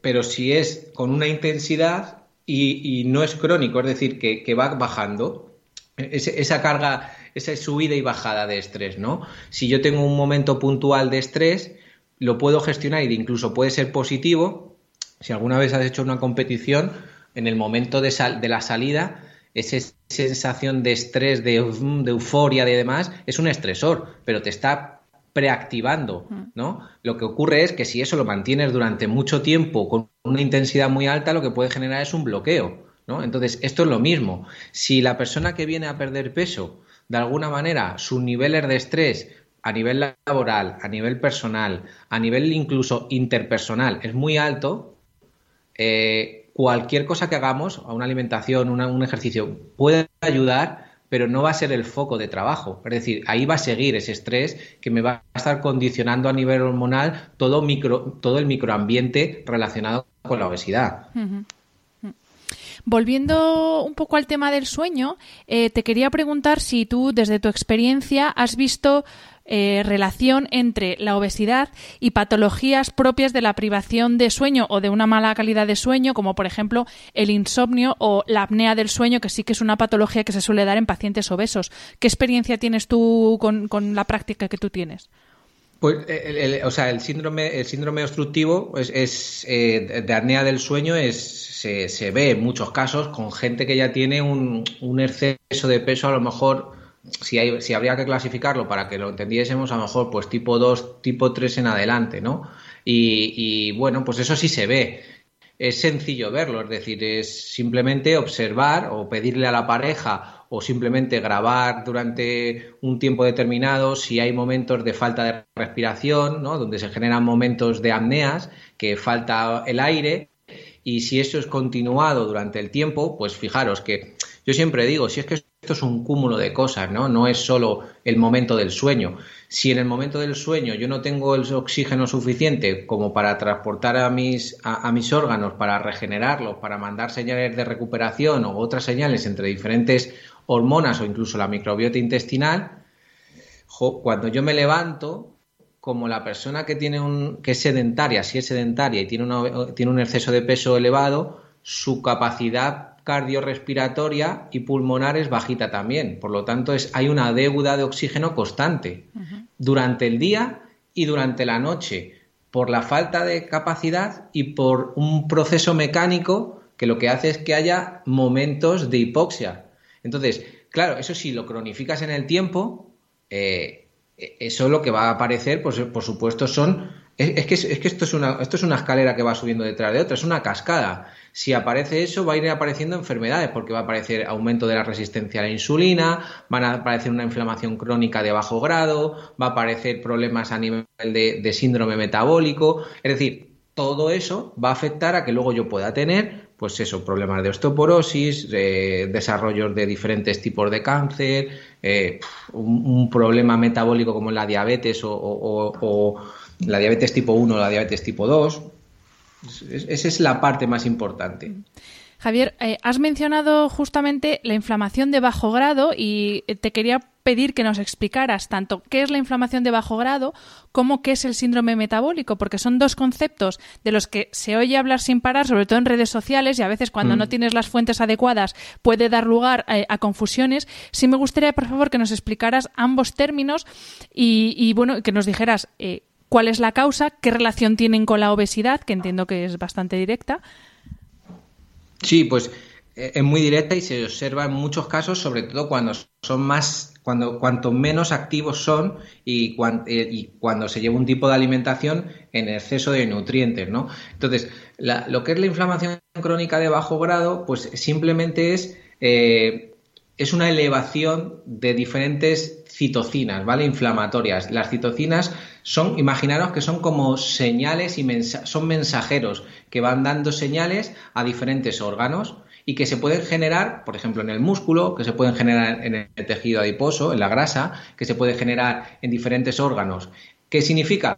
pero si es con una intensidad y, no es crónico, es decir, que, va bajando, esa carga, esa subida y bajada de estrés, ¿no? Si yo tengo un momento puntual de estrés, lo puedo gestionar e incluso puede ser positivo. Si alguna vez has hecho una competición, en el momento de, la salida, esa sensación de estrés, de, de euforia, de demás, es un estresor, pero te está preactivando, ¿no? Lo que ocurre es que si eso lo mantienes durante mucho tiempo con una intensidad muy alta, lo que puede generar es un bloqueo, ¿no? Entonces, esto es lo mismo. Si la persona que viene a perder peso, de alguna manera, sus niveles de estrés a nivel laboral, a nivel personal, a nivel incluso interpersonal es muy alto, eh, cualquier cosa que hagamos, a una alimentación, un ejercicio, puede ayudar pero no va a ser el foco de trabajo. Es decir, ahí va a seguir ese estrés que me va a estar condicionando a nivel hormonal todo, micro, todo el microambiente relacionado con la obesidad. Volviendo un poco al tema del sueño, eh, te quería preguntar si tú, desde tu experiencia, has visto eh, relación entre la obesidad y patologías propias de la privación de sueño o de una mala calidad de sueño, como por ejemplo el insomnio o la apnea del sueño, que sí que es una patología que se suele dar en pacientes obesos. ¿Qué experiencia tienes tú con, la práctica que tú tienes? Pues, o sea, el síndrome, el síndrome obstructivo es, eh, de apnea del sueño es se, ve en muchos casos con gente que ya tiene un, exceso de peso, a lo mejor, si, hay, si habría que clasificarlo para que lo entendiésemos, a lo mejor pues tipo 2, tipo 3 en adelante, ¿no? Y, bueno, pues eso sí se ve. Es sencillo verlo, es decir, es simplemente observar o pedirle a la pareja o simplemente grabar durante un tiempo determinado si hay momentos de falta de respiración, ¿no? donde se generan momentos de apneas, que falta el aire, y si eso es continuado durante el tiempo, pues fijaros que yo siempre digo, si es que esto es un cúmulo de cosas, ¿no? No es solo el momento del sueño. Si en el momento del sueño yo no tengo el oxígeno suficiente como para transportar a mis, a, mis órganos, para regenerarlos, para mandar señales de recuperación o otras señales entre diferentes hormonas o incluso la microbiota intestinal, cuando yo me levanto, como la persona que tiene un que es sedentaria, si es sedentaria y tiene, tiene un exceso de peso elevado, su capacidad cardiorrespiratoria y pulmonar es bajita también. Por lo tanto, es, hay una deuda de oxígeno constante durante el día y durante la noche por la falta de capacidad y por un proceso mecánico que lo que hace es que haya momentos de hipoxia. Entonces, claro, eso si lo cronificas en el tiempo, eh, eso lo que va a aparecer, pues por supuesto, son es, que, es que esto, es una, esto es una escalera que va subiendo detrás de otra, es una cascada. Si aparece eso, va a ir apareciendo enfermedades, porque va a aparecer aumento de la resistencia a la insulina, van a aparecer una inflamación crónica de bajo grado, va a aparecer problemas a nivel de, síndrome metabólico. Es decir, todo eso va a afectar a que luego yo pueda tener, pues eso, problemas de osteoporosis, desarrollos de diferentes tipos de cáncer, eh, un, problema metabólico como la diabetes o la diabetes tipo 1 o la diabetes tipo 2. esa es la parte más importante. Javier, eh, has mencionado justamente la inflamación de bajo grado y te quería pedir que nos explicaras tanto qué es la inflamación de bajo grado como qué es el síndrome metabólico, porque son dos conceptos de los que se oye hablar sin parar, sobre todo en redes sociales y a veces cuando no mm. tienes las fuentes adecuadas puede dar lugar eh, a, confusiones. Sí me gustaría, por favor, que nos explicaras ambos términos y, bueno, que nos dijeras eh, cuál es la causa, qué relación tienen con la obesidad, que entiendo que es bastante directa. Sí, pues eh, es muy directa y se observa en muchos casos, sobre todo cuando son más, cuando cuanto menos activos son y, eh, cuando se lleva un tipo de alimentación en exceso de nutrientes, ¿no? Entonces, lo que es la inflamación crónica de bajo grado, pues simplemente es eh, es una elevación de diferentes citocinas, ¿vale? Inflamatorias. Las citocinas son, imaginaros que son como señales y son mensajeros que van dando señales a diferentes órganos y que se pueden generar, por ejemplo, en el músculo, que se pueden generar en el tejido adiposo, en la grasa, que se puede generar en diferentes órganos. ¿Qué significa?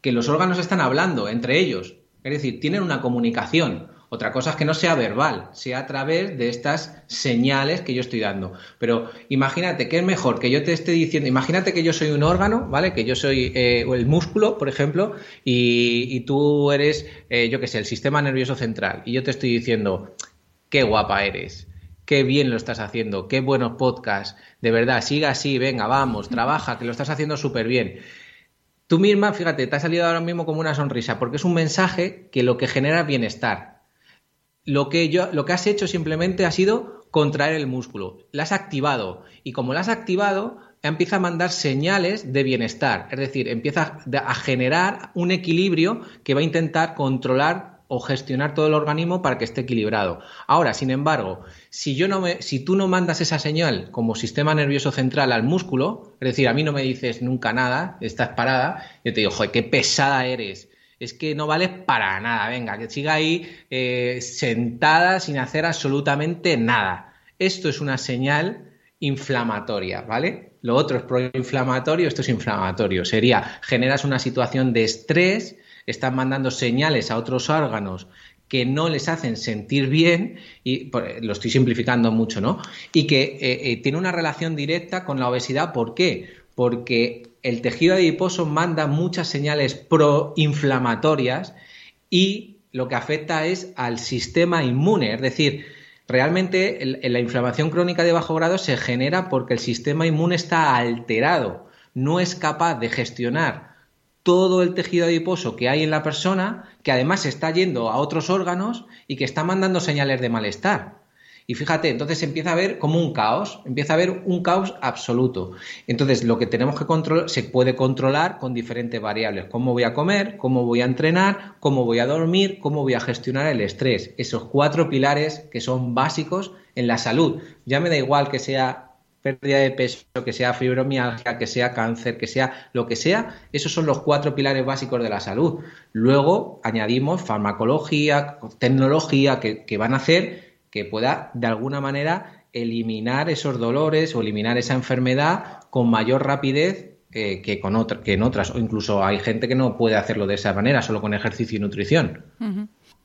Que los órganos están hablando entre ellos, es decir, tienen una comunicación. Otra cosa es que no sea verbal, sea a través de estas señales que yo estoy dando. Pero imagínate que es mejor que yo te esté diciendo, imagínate que yo soy un órgano, ¿vale? Que yo soy eh, el músculo, por ejemplo, y, tú eres, eh, yo qué sé, el sistema nervioso central. Y yo te estoy diciendo, qué guapa eres, qué bien lo estás haciendo, qué buenos podcasts, de verdad, siga así, venga, vamos, trabaja, que lo estás haciendo súper bien. Tú misma, fíjate, te ha salido ahora mismo como una sonrisa, porque es un mensaje que lo que genera bienestar lo que, yo, lo que has hecho simplemente ha sido contraer el músculo. Lo has activado. Y como lo has activado, empieza a mandar señales de bienestar. Es decir, empieza a generar un equilibrio que va a intentar controlar o gestionar todo el organismo para que esté equilibrado. Ahora, sin embargo, si, yo no me, si tú no mandas esa señal como sistema nervioso central al músculo, es decir, a mí no me dices nunca nada, estás parada, yo te digo, joder, qué pesada eres, es que no vale para nada. Venga, que siga ahí eh, sentada sin hacer absolutamente nada. Esto es una señal inflamatoria, ¿vale? Lo otro es proinflamatorio, esto es inflamatorio. Sería, generas una situación de estrés, estás mandando señales a otros órganos que no les hacen sentir bien, y lo estoy simplificando mucho, ¿no? Y que eh, eh, tiene una relación directa con la obesidad. ¿Por qué? Porque el tejido adiposo manda muchas señales proinflamatorias y lo que afecta es al sistema inmune, es decir, realmente la inflamación crónica de bajo grado se genera porque el sistema inmune está alterado, no es capaz de gestionar todo el tejido adiposo que hay en la persona, que además está yendo a otros órganos y que está mandando señales de malestar. Y fíjate, entonces empieza a haber como un caos, empieza a haber un caos absoluto. Entonces, lo que tenemos que controlar se puede controlar con diferentes variables. Cómo voy a comer, cómo voy a entrenar, cómo voy a dormir, cómo voy a gestionar el estrés. Esos cuatro pilares que son básicos en la salud. Ya me da igual que sea pérdida de peso, que sea fibromialgia, que sea cáncer, que sea lo que sea, esos son los cuatro pilares básicos de la salud. Luego añadimos farmacología, tecnología que, que van a hacer que pueda de alguna manera eliminar esos dolores o eliminar esa enfermedad con mayor rapidez eh, que, con otra, que en otras. O incluso hay gente que no puede hacerlo de esa manera, solo con ejercicio y nutrición.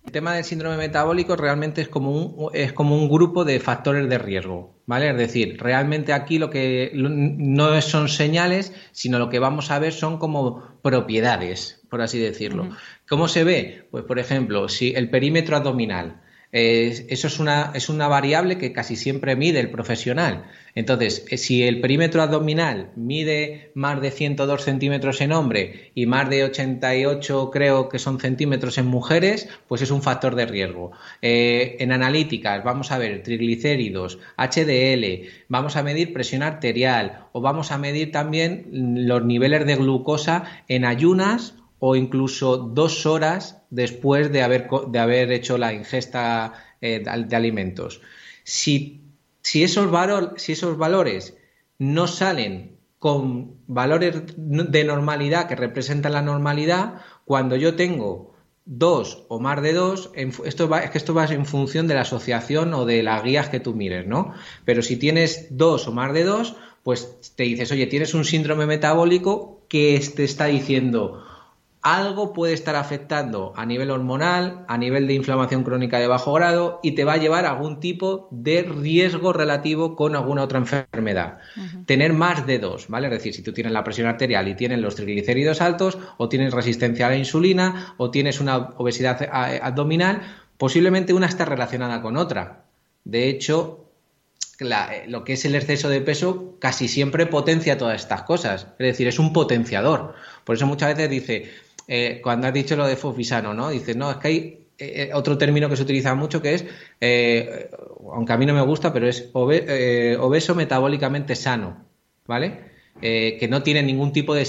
El tema del síndrome metabólico realmente es como, un, es como un grupo de factores de riesgo, ¿vale? Es decir, realmente aquí lo que no son señales, sino lo que vamos a ver son como propiedades, por así decirlo. ¿Cómo se ve? Pues, por ejemplo, si el perímetro abdominal eso es una, es una variable que casi siempre mide el profesional. Entonces, eh, si el perímetro abdominal mide más de 102 centímetros en hombre y más de 88 creo que son centímetros en mujeres, pues es un factor de riesgo. Eh, en analíticas vamos a ver triglicéridos, HDL, vamos a medir presión arterial o vamos a medir también los niveles de glucosa en ayunas o incluso dos horas después de haber, de haber hecho la ingesta eh, de alimentos. Si, si, esos si esos valores no salen con valores de normalidad que representan la normalidad, cuando yo tengo dos o más de dos, esto va, es que esto va en función de la asociación o de las guías que tú mires, ¿no? Pero si tienes dos o más de dos, pues te dices, oye, tienes un síndrome metabólico que te está diciendo, algo puede estar afectando a nivel hormonal, a nivel de inflamación crónica de bajo grado y te va a llevar a algún tipo de riesgo relativo con alguna otra enfermedad. Tener más de dos, ¿vale? Es decir, si tú tienes la presión arterial y tienes los triglicéridos altos, o tienes resistencia a la insulina, o tienes una obesidad abdominal, posiblemente una está relacionada con otra. De hecho, lo que es el exceso de peso casi siempre potencia todas estas cosas. Es decir, es un potenciador. Por eso muchas veces dice, eh, cuando has dicho lo de fofisano, ¿no? Dices, no, es que hay eh, eh, otro término que se utiliza mucho que es, aunque a mí no me gusta, pero es obeso metabólicamente sano, ¿vale? que no tiene ningún tipo de,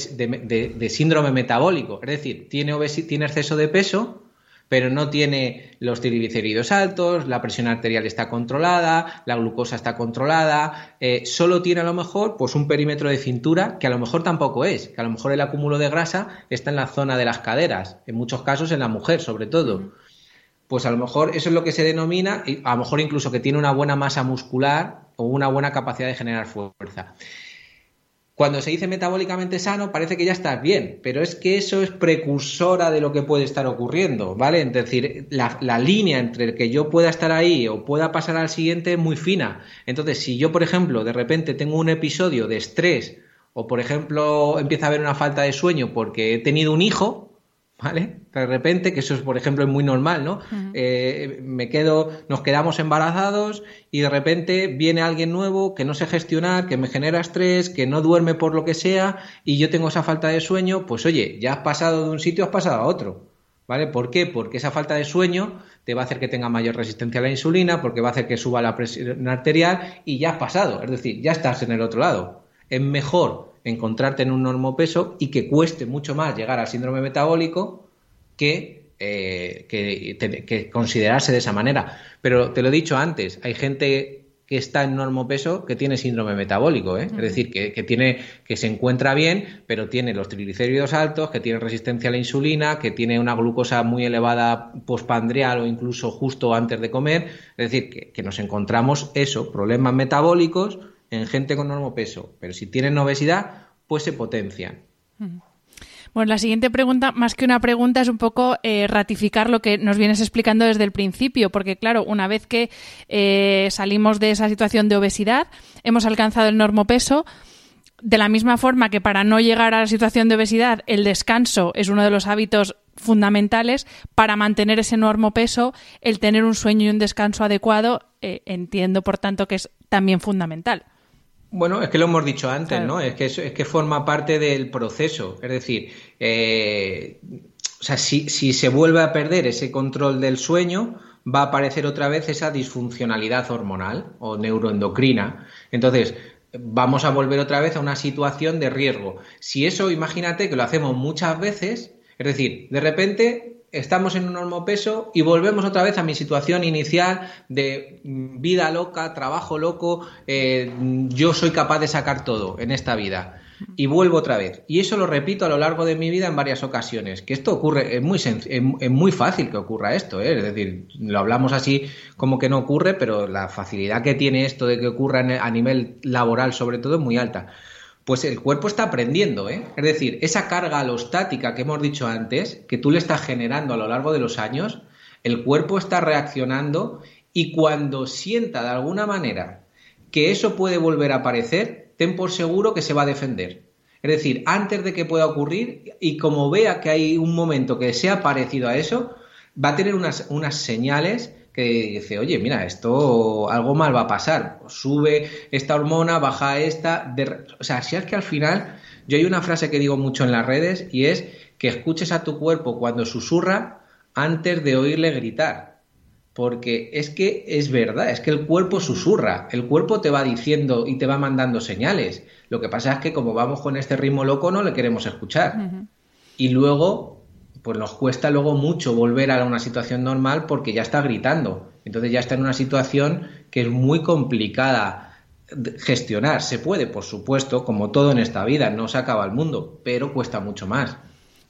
de, síndrome metabólico, es decir, tiene, tiene exceso de peso, pero no tiene los triglicéridos altos, la presión arterial está controlada, la glucosa está controlada, eh, solo tiene a lo mejor pues un perímetro de cintura que a lo mejor tampoco es, que a lo mejor el acúmulo de grasa está en la zona de las caderas, en muchos casos en la mujer sobre todo. Pues a lo mejor eso es lo que se denomina, a lo mejor incluso que tiene una buena masa muscular o una buena capacidad de generar fuerza. Cuando se dice metabólicamente sano, parece que ya estás bien, pero es que eso es precursora de lo que puede estar ocurriendo, ¿vale? Es decir, la, línea entre el que yo pueda estar ahí o pueda pasar al siguiente es muy fina. Entonces, si yo, por ejemplo, de repente tengo un episodio de estrés o, por ejemplo, empieza a haber una falta de sueño porque he tenido un hijo, ¿vale? De repente, que eso es, por ejemplo, es muy normal, ¿no? Eh, me quedo, nos quedamos embarazados y de repente viene alguien nuevo que no sé gestionar, que me genera estrés, que no duerme por lo que sea y yo tengo esa falta de sueño, pues oye, ya has pasado de un sitio, has pasado a otro, ¿vale? ¿Por qué? Porque esa falta de sueño te va a hacer que tenga mayor resistencia a la insulina, porque va a hacer que suba la presión arterial y ya has pasado, es decir, ya estás en el otro lado. Es mejor encontrarte en un normopeso y que cueste mucho más llegar al síndrome metabólico que, eh, que, considerarse de esa manera. Pero te lo he dicho antes, hay gente que está en normopeso que tiene síndrome metabólico, ¿eh? es decir, que, tiene, que se encuentra bien, pero tiene los triglicéridos altos, que tiene resistencia a la insulina, que tiene una glucosa muy elevada postpandrial o incluso justo antes de comer, es decir, que, que nos encontramos eso, problemas metabólicos en gente con normopeso, pero si tienen obesidad, pues se potencian. Bueno, la siguiente pregunta, más que una pregunta, es un poco eh, ratificar lo que nos vienes explicando desde el principio, porque claro, una vez que eh, salimos de esa situación de obesidad, hemos alcanzado el normopeso, de la misma forma que para no llegar a la situación de obesidad, el descanso es uno de los hábitos fundamentales para mantener ese normopeso, el tener un sueño y un descanso adecuado, eh, entiendo por tanto que es también fundamental. Bueno, es que lo hemos dicho antes, ¿no? Es que, es que forma parte del proceso. Es decir, eh, o sea, si, si se vuelve a perder ese control del sueño, va a aparecer otra vez esa disfuncionalidad hormonal o neuroendocrina. Entonces, vamos a volver otra vez a una situación de riesgo. Si eso, imagínate que lo hacemos muchas veces, es decir, de repente estamos en un normo peso y volvemos otra vez a mi situación inicial de vida loca, trabajo loco, eh, yo soy capaz de sacar todo en esta vida. Y vuelvo otra vez. Y eso lo repito a lo largo de mi vida en varias ocasiones. Que esto ocurre, es muy, es muy fácil que ocurra esto. ¿eh? Es decir, lo hablamos así como que no ocurre, pero la facilidad que tiene esto de que ocurra a nivel laboral sobre todo es muy alta pues el cuerpo está aprendiendo, ¿eh? Es decir, esa carga alostática que hemos dicho antes, que tú le estás generando a lo largo de los años, el cuerpo está reaccionando y cuando sienta de alguna manera que eso puede volver a aparecer, ten por seguro que se va a defender. Es decir, antes de que pueda ocurrir y como vea que hay un momento que sea parecido a eso, va a tener unas, unas señales que dice, oye, mira, esto algo mal va a pasar. Sube esta hormona, baja esta. O sea, si es que al final, yo hay una frase que digo mucho en las redes y es que escuches a tu cuerpo cuando susurra antes de oírle gritar. Porque es que es verdad, es que el cuerpo susurra, el cuerpo te va diciendo y te va mandando señales. Lo que pasa es que como vamos con este ritmo loco no le queremos escuchar. Y luego pues nos cuesta luego mucho volver a una situación normal porque ya está gritando. Entonces ya está en una situación que es muy complicada gestionar. Se puede, por supuesto, como todo en esta vida, no se acaba el mundo, pero cuesta mucho más.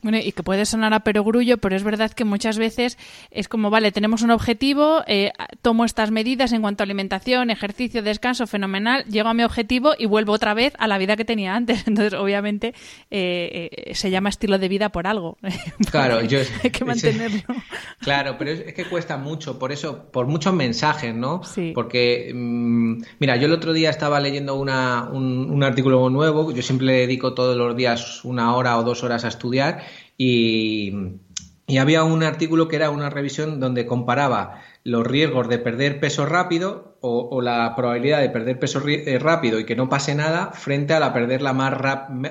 Bueno, y que puede sonar a perogrullo, pero es verdad que muchas veces es como, vale, tenemos un objetivo, eh, tomo estas medidas en cuanto a alimentación, ejercicio, descanso, fenomenal, llego a mi objetivo y vuelvo otra vez a la vida que tenía antes. Entonces, obviamente, eh, eh, se llama estilo de vida por algo. Claro, yo, hay que mantenerlo. claro, pero es, que cuesta mucho, por eso, por muchos mensajes, ¿no? Sí. Porque, mm, mira, yo el otro día estaba leyendo una, un, un artículo nuevo, yo siempre le dedico todos los días una hora o dos horas a estudiar y, había un artículo que era una revisión donde comparaba los riesgos de perder peso rápido o, la probabilidad de perder peso eh, rápido y que no pase nada frente a la perderla más,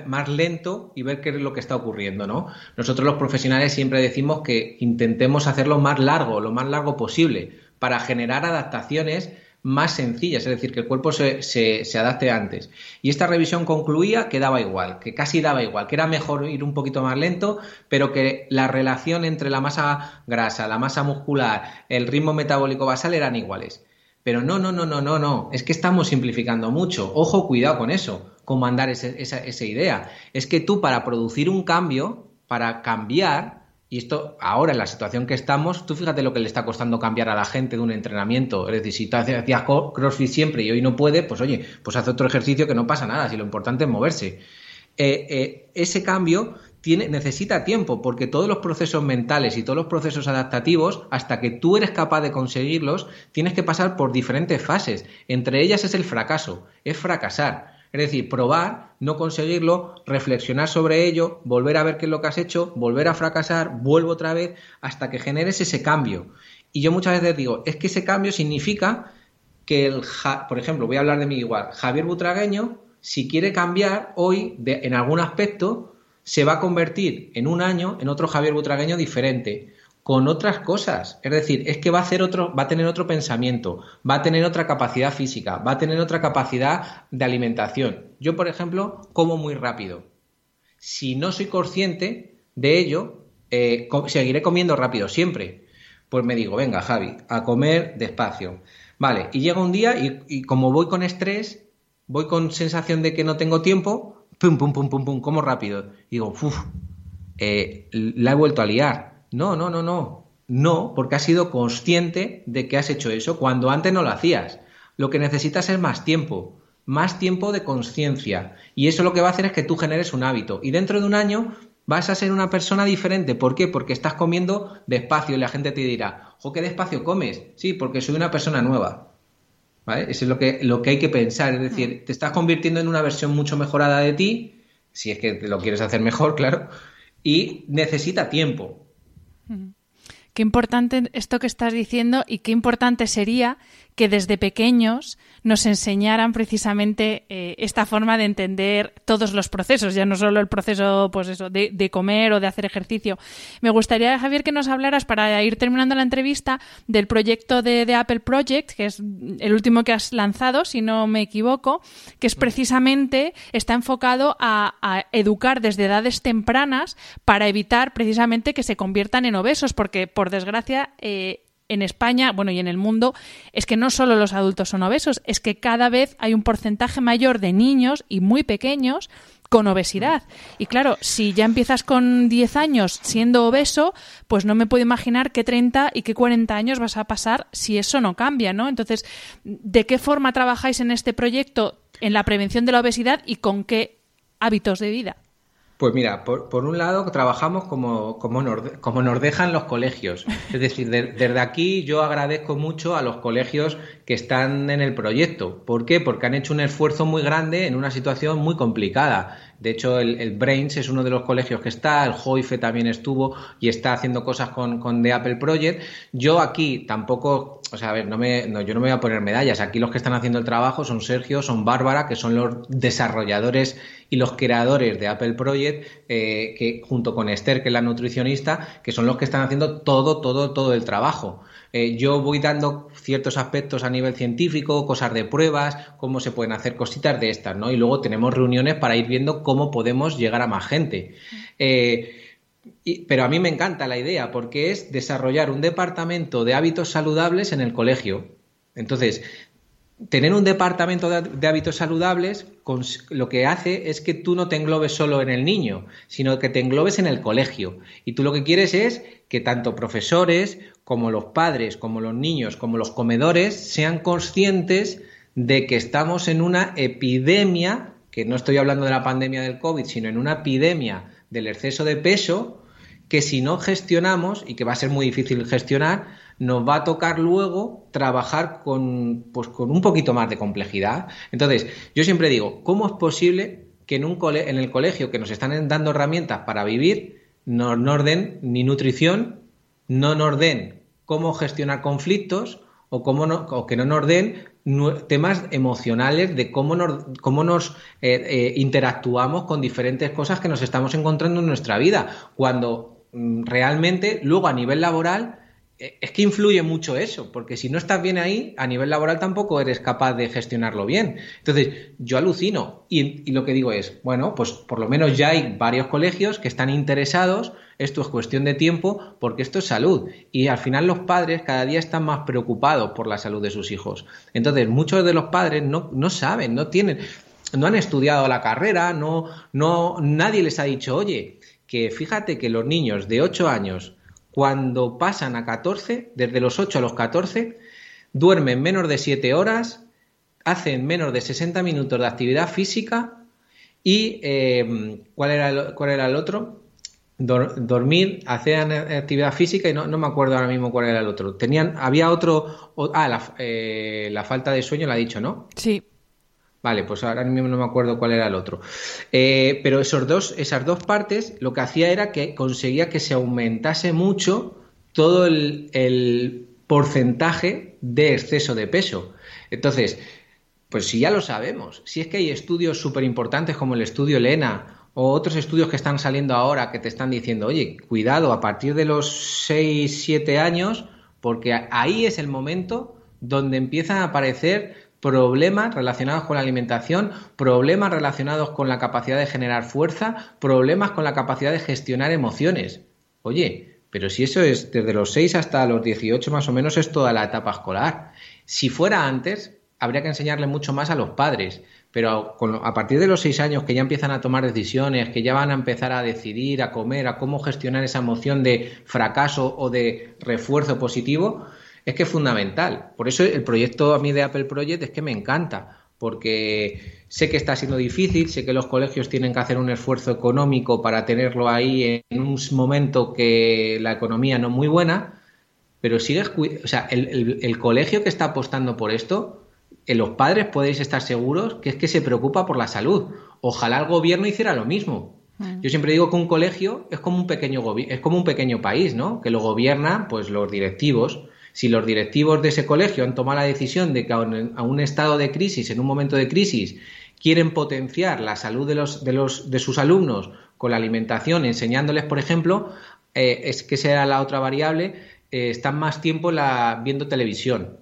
más lento y ver qué es lo que está ocurriendo, ¿no? Nosotros los profesionales siempre decimos que intentemos hacerlo más largo, lo más largo posible, para generar adaptaciones más sencillas, es decir, que el cuerpo se, se, adapte antes. Y esta revisión concluía que daba igual, que casi daba igual, que era mejor ir un poquito más lento, pero que la relación entre la masa grasa, la masa muscular, el ritmo metabólico basal eran iguales. Pero no, no, no, no, no, no, es que estamos simplificando mucho. Ojo, cuidado con eso, con mandar esa, esa idea. Es que tú para producir un cambio, para cambiar, y esto, ahora en la situación que estamos, tú fíjate lo que le está costando cambiar a la gente de un entrenamiento. Es decir, si tú hacías CrossFit siempre y hoy no puede, pues oye, pues hace otro ejercicio que no pasa nada, si lo importante es moverse. Eh, eh, ese cambio tiene, necesita tiempo, porque todos los procesos mentales y todos los procesos adaptativos, hasta que tú eres capaz de conseguirlos, tienes que pasar por diferentes fases. Entre ellas es el fracaso, es fracasar. Es decir, probar, no conseguirlo, reflexionar sobre ello, volver a ver qué es lo que has hecho, volver a fracasar, vuelvo otra vez, hasta que generes ese cambio. Y yo muchas veces digo, es que ese cambio significa que el, por ejemplo, voy a hablar de mí igual, Javier Butragueño, si quiere cambiar hoy en algún aspecto, se va a convertir en un año en otro Javier Butragueño diferente con otras cosas. Es decir, es que va a hacer otro, va a tener otro pensamiento, va a tener otra capacidad física, va a tener otra capacidad de alimentación. Yo, por ejemplo, como muy rápido. Si no soy consciente de ello, eh, seguiré comiendo rápido siempre. Pues me digo, venga, Javi, a comer despacio. Vale, y llega un día y, como voy con estrés, voy con sensación de que no tengo tiempo, pum, pum, pum, pum, pum, como rápido. Y digo, uff, eh, la he vuelto a liar no, no, no, no. No, porque has sido consciente de que has hecho eso cuando antes no lo hacías. Lo que necesitas es más tiempo, más tiempo de conciencia. Y eso lo que va a hacer es que tú generes un hábito. Y dentro de un año vas a ser una persona diferente. ¿Por qué? Porque estás comiendo despacio y la gente te dirá, ¿o qué despacio comes? Sí, porque soy una persona nueva. ¿Vale? Eso es lo que, lo que hay que pensar. Es decir, te estás convirtiendo en una versión mucho mejorada de ti, si es que lo quieres hacer mejor, claro, y necesita tiempo. Qué importante esto que estás diciendo y qué importante sería que desde pequeños nos enseñaran precisamente eh, esta forma de entender todos los procesos, ya no solo el proceso pues eso, de, comer o de hacer ejercicio. Me gustaría, Javier, que nos hablaras para ir terminando la entrevista del proyecto de, Apple Project, que es el último que has lanzado, si no me equivoco, que es precisamente, está enfocado a, educar desde edades tempranas para evitar precisamente que se conviertan en obesos, porque por desgracia eh, en España, bueno, y en el mundo, es que no solo los adultos son obesos, es que cada vez hay un porcentaje mayor de niños y muy pequeños con obesidad. Y claro, si ya empiezas con 10 años siendo obeso, pues no me puedo imaginar qué 30 y qué 40 años vas a pasar si eso no cambia, ¿no? Entonces, ¿de qué forma trabajáis en este proyecto en la prevención de la obesidad y con qué hábitos de vida? Pues mira, por, un lado trabajamos como, como nos dejan los colegios. Es decir, desde aquí yo agradezco mucho a los colegios que están en el proyecto. ¿Por qué? Porque han hecho un esfuerzo muy grande en una situación muy complicada De hecho, el, Brains es uno de los colegios que está, el Joife también estuvo y está haciendo cosas con, con The Apple Project. Yo aquí tampoco, o sea, a ver, no me, yo no me voy a poner medallas. Aquí los que están haciendo el trabajo son Sergio, son Bárbara, que son los desarrolladores y los creadores de Apple Project, eh, que junto con Esther, que es la nutricionista, que son los que están haciendo todo, todo, todo el trabajo. Eh, yo voy dando ciertos aspectos a nivel científico, cosas de pruebas, cómo se pueden hacer cositas de estas, ¿no? Y luego tenemos reuniones para ir viendo cómo podemos llegar a más gente. Eh, pero a mí me encanta la idea porque es desarrollar un departamento de hábitos saludables en el colegio. Entonces, tener un departamento de, hábitos saludables lo que hace es que tú no te englobes solo en el niño, sino que te englobes en el colegio. Y tú lo que quieres es que tanto profesores como los padres, como los niños, como los comedores sean conscientes de que estamos en una epidemia, que no estoy hablando de la pandemia del COVID, sino en una epidemia del exceso de peso, que si no gestionamos, y que va a ser muy difícil gestionar, nos va a tocar luego trabajar con, pues, con un poquito más de complejidad. Entonces, yo siempre digo, ¿cómo es posible que en, un en el colegio que nos están dando herramientas para vivir, no nos den ni nutrición, no nos den cómo gestionar conflictos o, cómo no, o que no nos den temas emocionales de cómo nos, cómo nos eh, eh, interactuamos con diferentes cosas que nos estamos encontrando en nuestra vida, cuando mm, realmente luego a nivel laboral es que influye mucho eso, porque si no estás bien ahí, a nivel laboral tampoco eres capaz de gestionarlo bien. Entonces, yo alucino y, lo que digo es, bueno, pues por lo menos ya hay varios colegios que están interesados, esto es cuestión de tiempo, porque esto es salud. Y al final los padres cada día están más preocupados por la salud de sus hijos. Entonces, muchos de los padres no, no saben, no tienen, no han estudiado la carrera, no, no, nadie les ha dicho, oye, que fíjate que los niños de 8 años cuando pasan a 14, desde los 8 a los 14, duermen menos de 7 horas, hacen menos de 60 minutos de actividad física y eh, ¿cuál, era el, ¿cuál era el otro? dormir, hacer actividad física y no, no, me acuerdo ahora mismo cuál era el otro. Tenían, había otro, ah, la, eh, la falta de sueño la ha dicho, ¿no? Sí. Vale, pues ahora mismo no me acuerdo cuál era el otro. Eh, pero esos dos, esas dos partes lo que hacía era que conseguía que se aumentase mucho todo el, porcentaje de exceso de peso. Entonces, pues si ya lo sabemos, si es que hay estudios súper importantes como el estudio Lena o otros estudios que están saliendo ahora que te están diciendo, oye, cuidado a partir de los 6, 7 años, porque ahí es el momento donde empiezan a aparecer problemas relacionados con la alimentación, problemas relacionados con la capacidad de generar fuerza, problemas con la capacidad de gestionar emociones. Oye, pero si eso es desde los 6 hasta los 18 más o menos es toda la etapa escolar. Si fuera antes, habría que enseñarle mucho más a los padres, pero a partir de los 6 años que ya empiezan a tomar decisiones, que ya van a empezar a decidir, a comer, a cómo gestionar esa emoción de fracaso o de refuerzo positivo, es que es fundamental. Por eso el proyecto a mí de Apple Project es que me encanta, porque sé que está siendo difícil, sé que los colegios tienen que hacer un esfuerzo económico para tenerlo ahí en un momento que la economía no es muy buena, pero sigues, o sea, el, colegio que está apostando por esto, en los padres podéis estar seguros que es que se preocupa por la salud. Ojalá el gobierno hiciera lo mismo. Mm. Yo siempre digo que un colegio es como un pequeño es como un pequeño país, ¿no? Que lo gobiernan pues los directivos si los directivos de ese colegio han tomado la decisión de que a un, estado de crisis, en un momento de crisis, quieren potenciar la salud de, los, de, los, de sus alumnos con la alimentación, enseñándoles, por ejemplo, eh, es que sea la otra variable, eh, están más tiempo la, viendo televisión.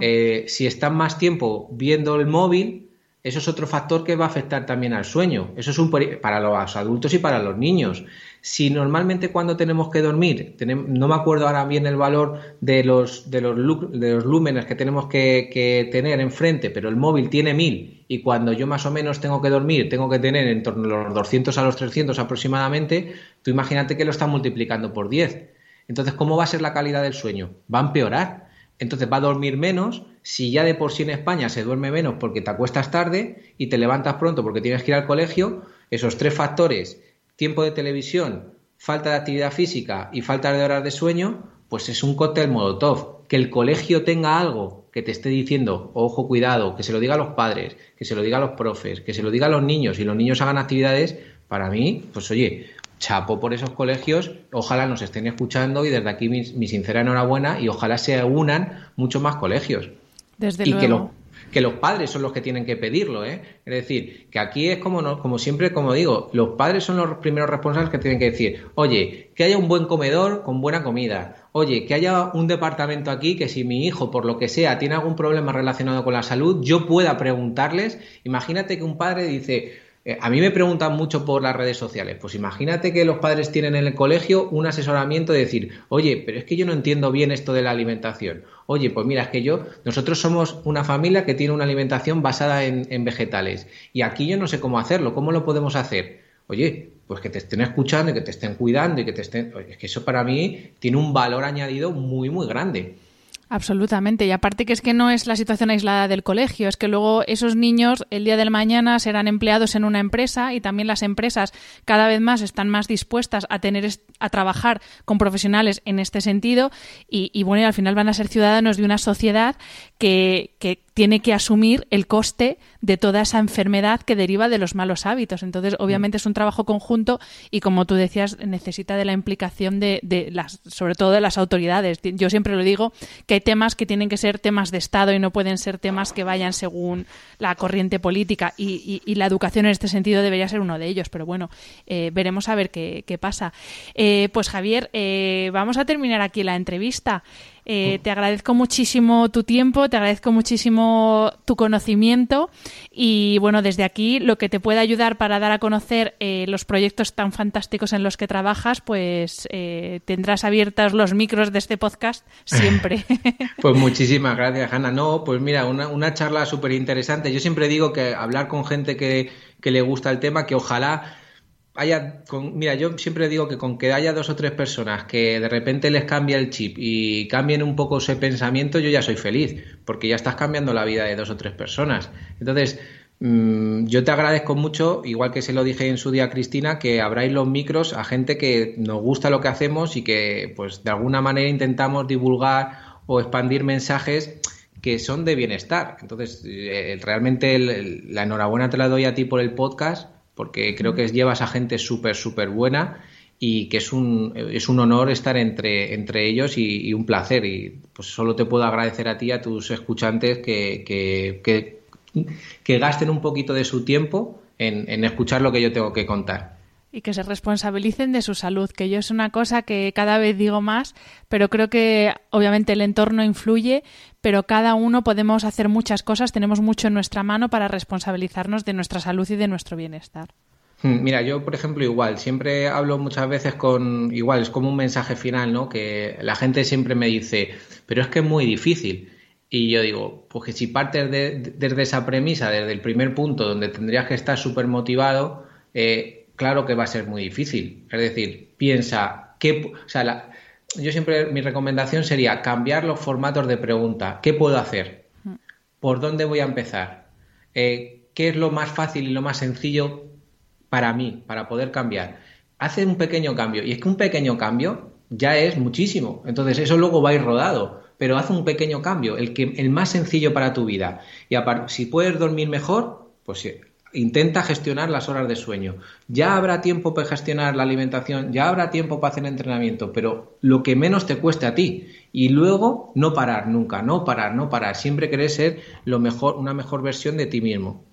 Eh, si están más tiempo viendo el móvil, eso es otro factor que va a afectar también al sueño. Eso es un para los adultos y para los niños. Si normalmente cuando tenemos que dormir, no me acuerdo ahora bien el valor de los, de los, de los lúmenes que tenemos que, tener enfrente, pero el móvil tiene 1000 y cuando yo más o menos tengo que dormir, tengo que tener en torno a los 200 a los 300 aproximadamente, tú imagínate que lo está multiplicando por 10. Entonces, ¿cómo va a ser la calidad del sueño? Va a empeorar. Entonces va a dormir menos, si ya de por sí en España se duerme menos porque te acuestas tarde y te levantas pronto porque tienes que ir al colegio, esos tres factores tiempo de televisión, falta de actividad física y falta de horas de sueño, pues es un cóctel molotov. Que el colegio tenga algo que te esté diciendo, ojo, cuidado, que se lo diga a los padres, que se lo diga a los profes, que se lo diga a los niños y los niños hagan actividades, para mí, pues oye, chapo por esos colegios, ojalá nos estén escuchando y desde aquí mi, sincera enhorabuena y ojalá se unan muchos más colegios. Desde y luego. Que que los padres son los que tienen que pedirlo, ¿eh? Es decir, que aquí es como, no, como siempre, como digo, los padres son los primeros responsables que tienen que decir, oye, que haya un buen comedor con buena comida, oye, que haya un departamento aquí que si mi hijo, por lo que sea, tiene algún problema relacionado con la salud, yo pueda preguntarles, imagínate que un padre dice, eh, a mí me preguntan mucho por las redes sociales. Pues imagínate que los padres tienen en el colegio un asesoramiento de decir, oye, pero es que yo no entiendo bien esto de la alimentación. Oye, pues mira, es que yo, nosotros somos una familia que tiene una alimentación basada en, vegetales. Y aquí yo no sé cómo hacerlo, ¿cómo lo podemos hacer? Oye, pues que te estén escuchando y que te estén cuidando y que te estén. Es que eso para mí tiene un valor añadido muy, muy grande. Absolutamente. Y aparte que es que no es la situación aislada del colegio, es que luego esos niños el día del mañana serán empleados en una empresa y también las empresas cada vez más están más dispuestas a tener a trabajar con profesionales en este sentido y, y bueno, y al final van a ser ciudadanos de una sociedad que, que tiene que asumir el coste de toda esa enfermedad que deriva de los malos hábitos. Entonces, obviamente es un trabajo conjunto y, como tú decías, necesita de la implicación de, de, las, sobre todo de las autoridades. Yo siempre lo digo que hay temas que tienen que ser temas de Estado y no pueden ser temas que vayan según la corriente política y, la educación en este sentido debería ser uno de ellos. Pero bueno, eh, veremos a ver qué, pasa. Eh, pues Javier, eh, vamos a terminar aquí la entrevista. Eh, te agradezco muchísimo tu tiempo, te agradezco muchísimo tu conocimiento y bueno, desde aquí lo que te pueda ayudar para dar a conocer eh, los proyectos tan fantásticos en los que trabajas, pues eh, tendrás abiertos los micros de este podcast siempre. pues muchísimas gracias, Hanna. No, pues mira, una, una charla súper interesante. Yo siempre digo que hablar con gente que, que le gusta el tema, que ojalá haya, con, mira, yo siempre digo que con que haya dos o tres personas que de repente les cambie el chip y cambien un poco ese pensamiento, yo ya soy feliz, porque ya estás cambiando la vida de dos o tres personas. Entonces, mm, yo te agradezco mucho, igual que se lo dije en su día a Cristina, que abráis los micros a gente que nos gusta lo que hacemos y que, pues, de alguna manera intentamos divulgar o expandir mensajes que son de bienestar. Entonces, eh, realmente la enhorabuena te la doy a ti por el podcast porque creo que llevas a gente súper, súper buena y que es un, es un honor estar entre, entre ellos y, un placer. Y pues solo te puedo agradecer a ti, a tus escuchantes, que, que, que, gasten un poquito de su tiempo en, en escuchar lo que yo tengo que contar y que se responsabilicen de su salud, que yo es una cosa que cada vez digo más, pero creo que obviamente el entorno influye, pero cada uno podemos hacer muchas cosas, tenemos mucho en nuestra mano para responsabilizarnos de nuestra salud y de nuestro bienestar. Hmm, mira, yo por ejemplo igual, siempre hablo muchas veces con, igual es como un mensaje final, ¿no? Que la gente siempre me dice, pero es que es muy difícil. Y yo digo, pues que si partes desde esa premisa, desde el primer punto, donde tendrías que estar súper motivado, eh, claro que va a ser muy difícil. Es decir, piensa, ¿qué, o sea, yo siempre mi recomendación sería cambiar los formatos de pregunta. ¿Qué puedo hacer? ¿Por dónde voy a empezar? Eh, ¿Qué es lo más fácil y lo más sencillo para mí, para poder cambiar? Hace un pequeño cambio. Y es que un pequeño cambio ya es muchísimo. Entonces eso luego va a ir rodado. Pero hace un pequeño cambio, el, que, el más sencillo para tu vida. Y si puedes dormir mejor, pues intenta gestionar las horas de sueño. Ya habrá tiempo para gestionar la alimentación, ya habrá tiempo para hacer entrenamiento, pero lo que menos te cueste a ti. Y luego no parar nunca, no parar, no parar. Siempre querés ser lo mejor, una mejor versión de ti mismo.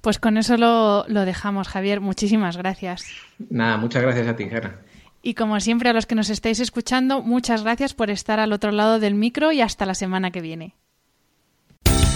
Pues con eso lo, lo dejamos, Javier. Muchísimas gracias. Nada, muchas gracias a ti, Gera. Y como siempre, a los que nos estáis escuchando, muchas gracias por estar al otro lado del micro y hasta la semana que viene.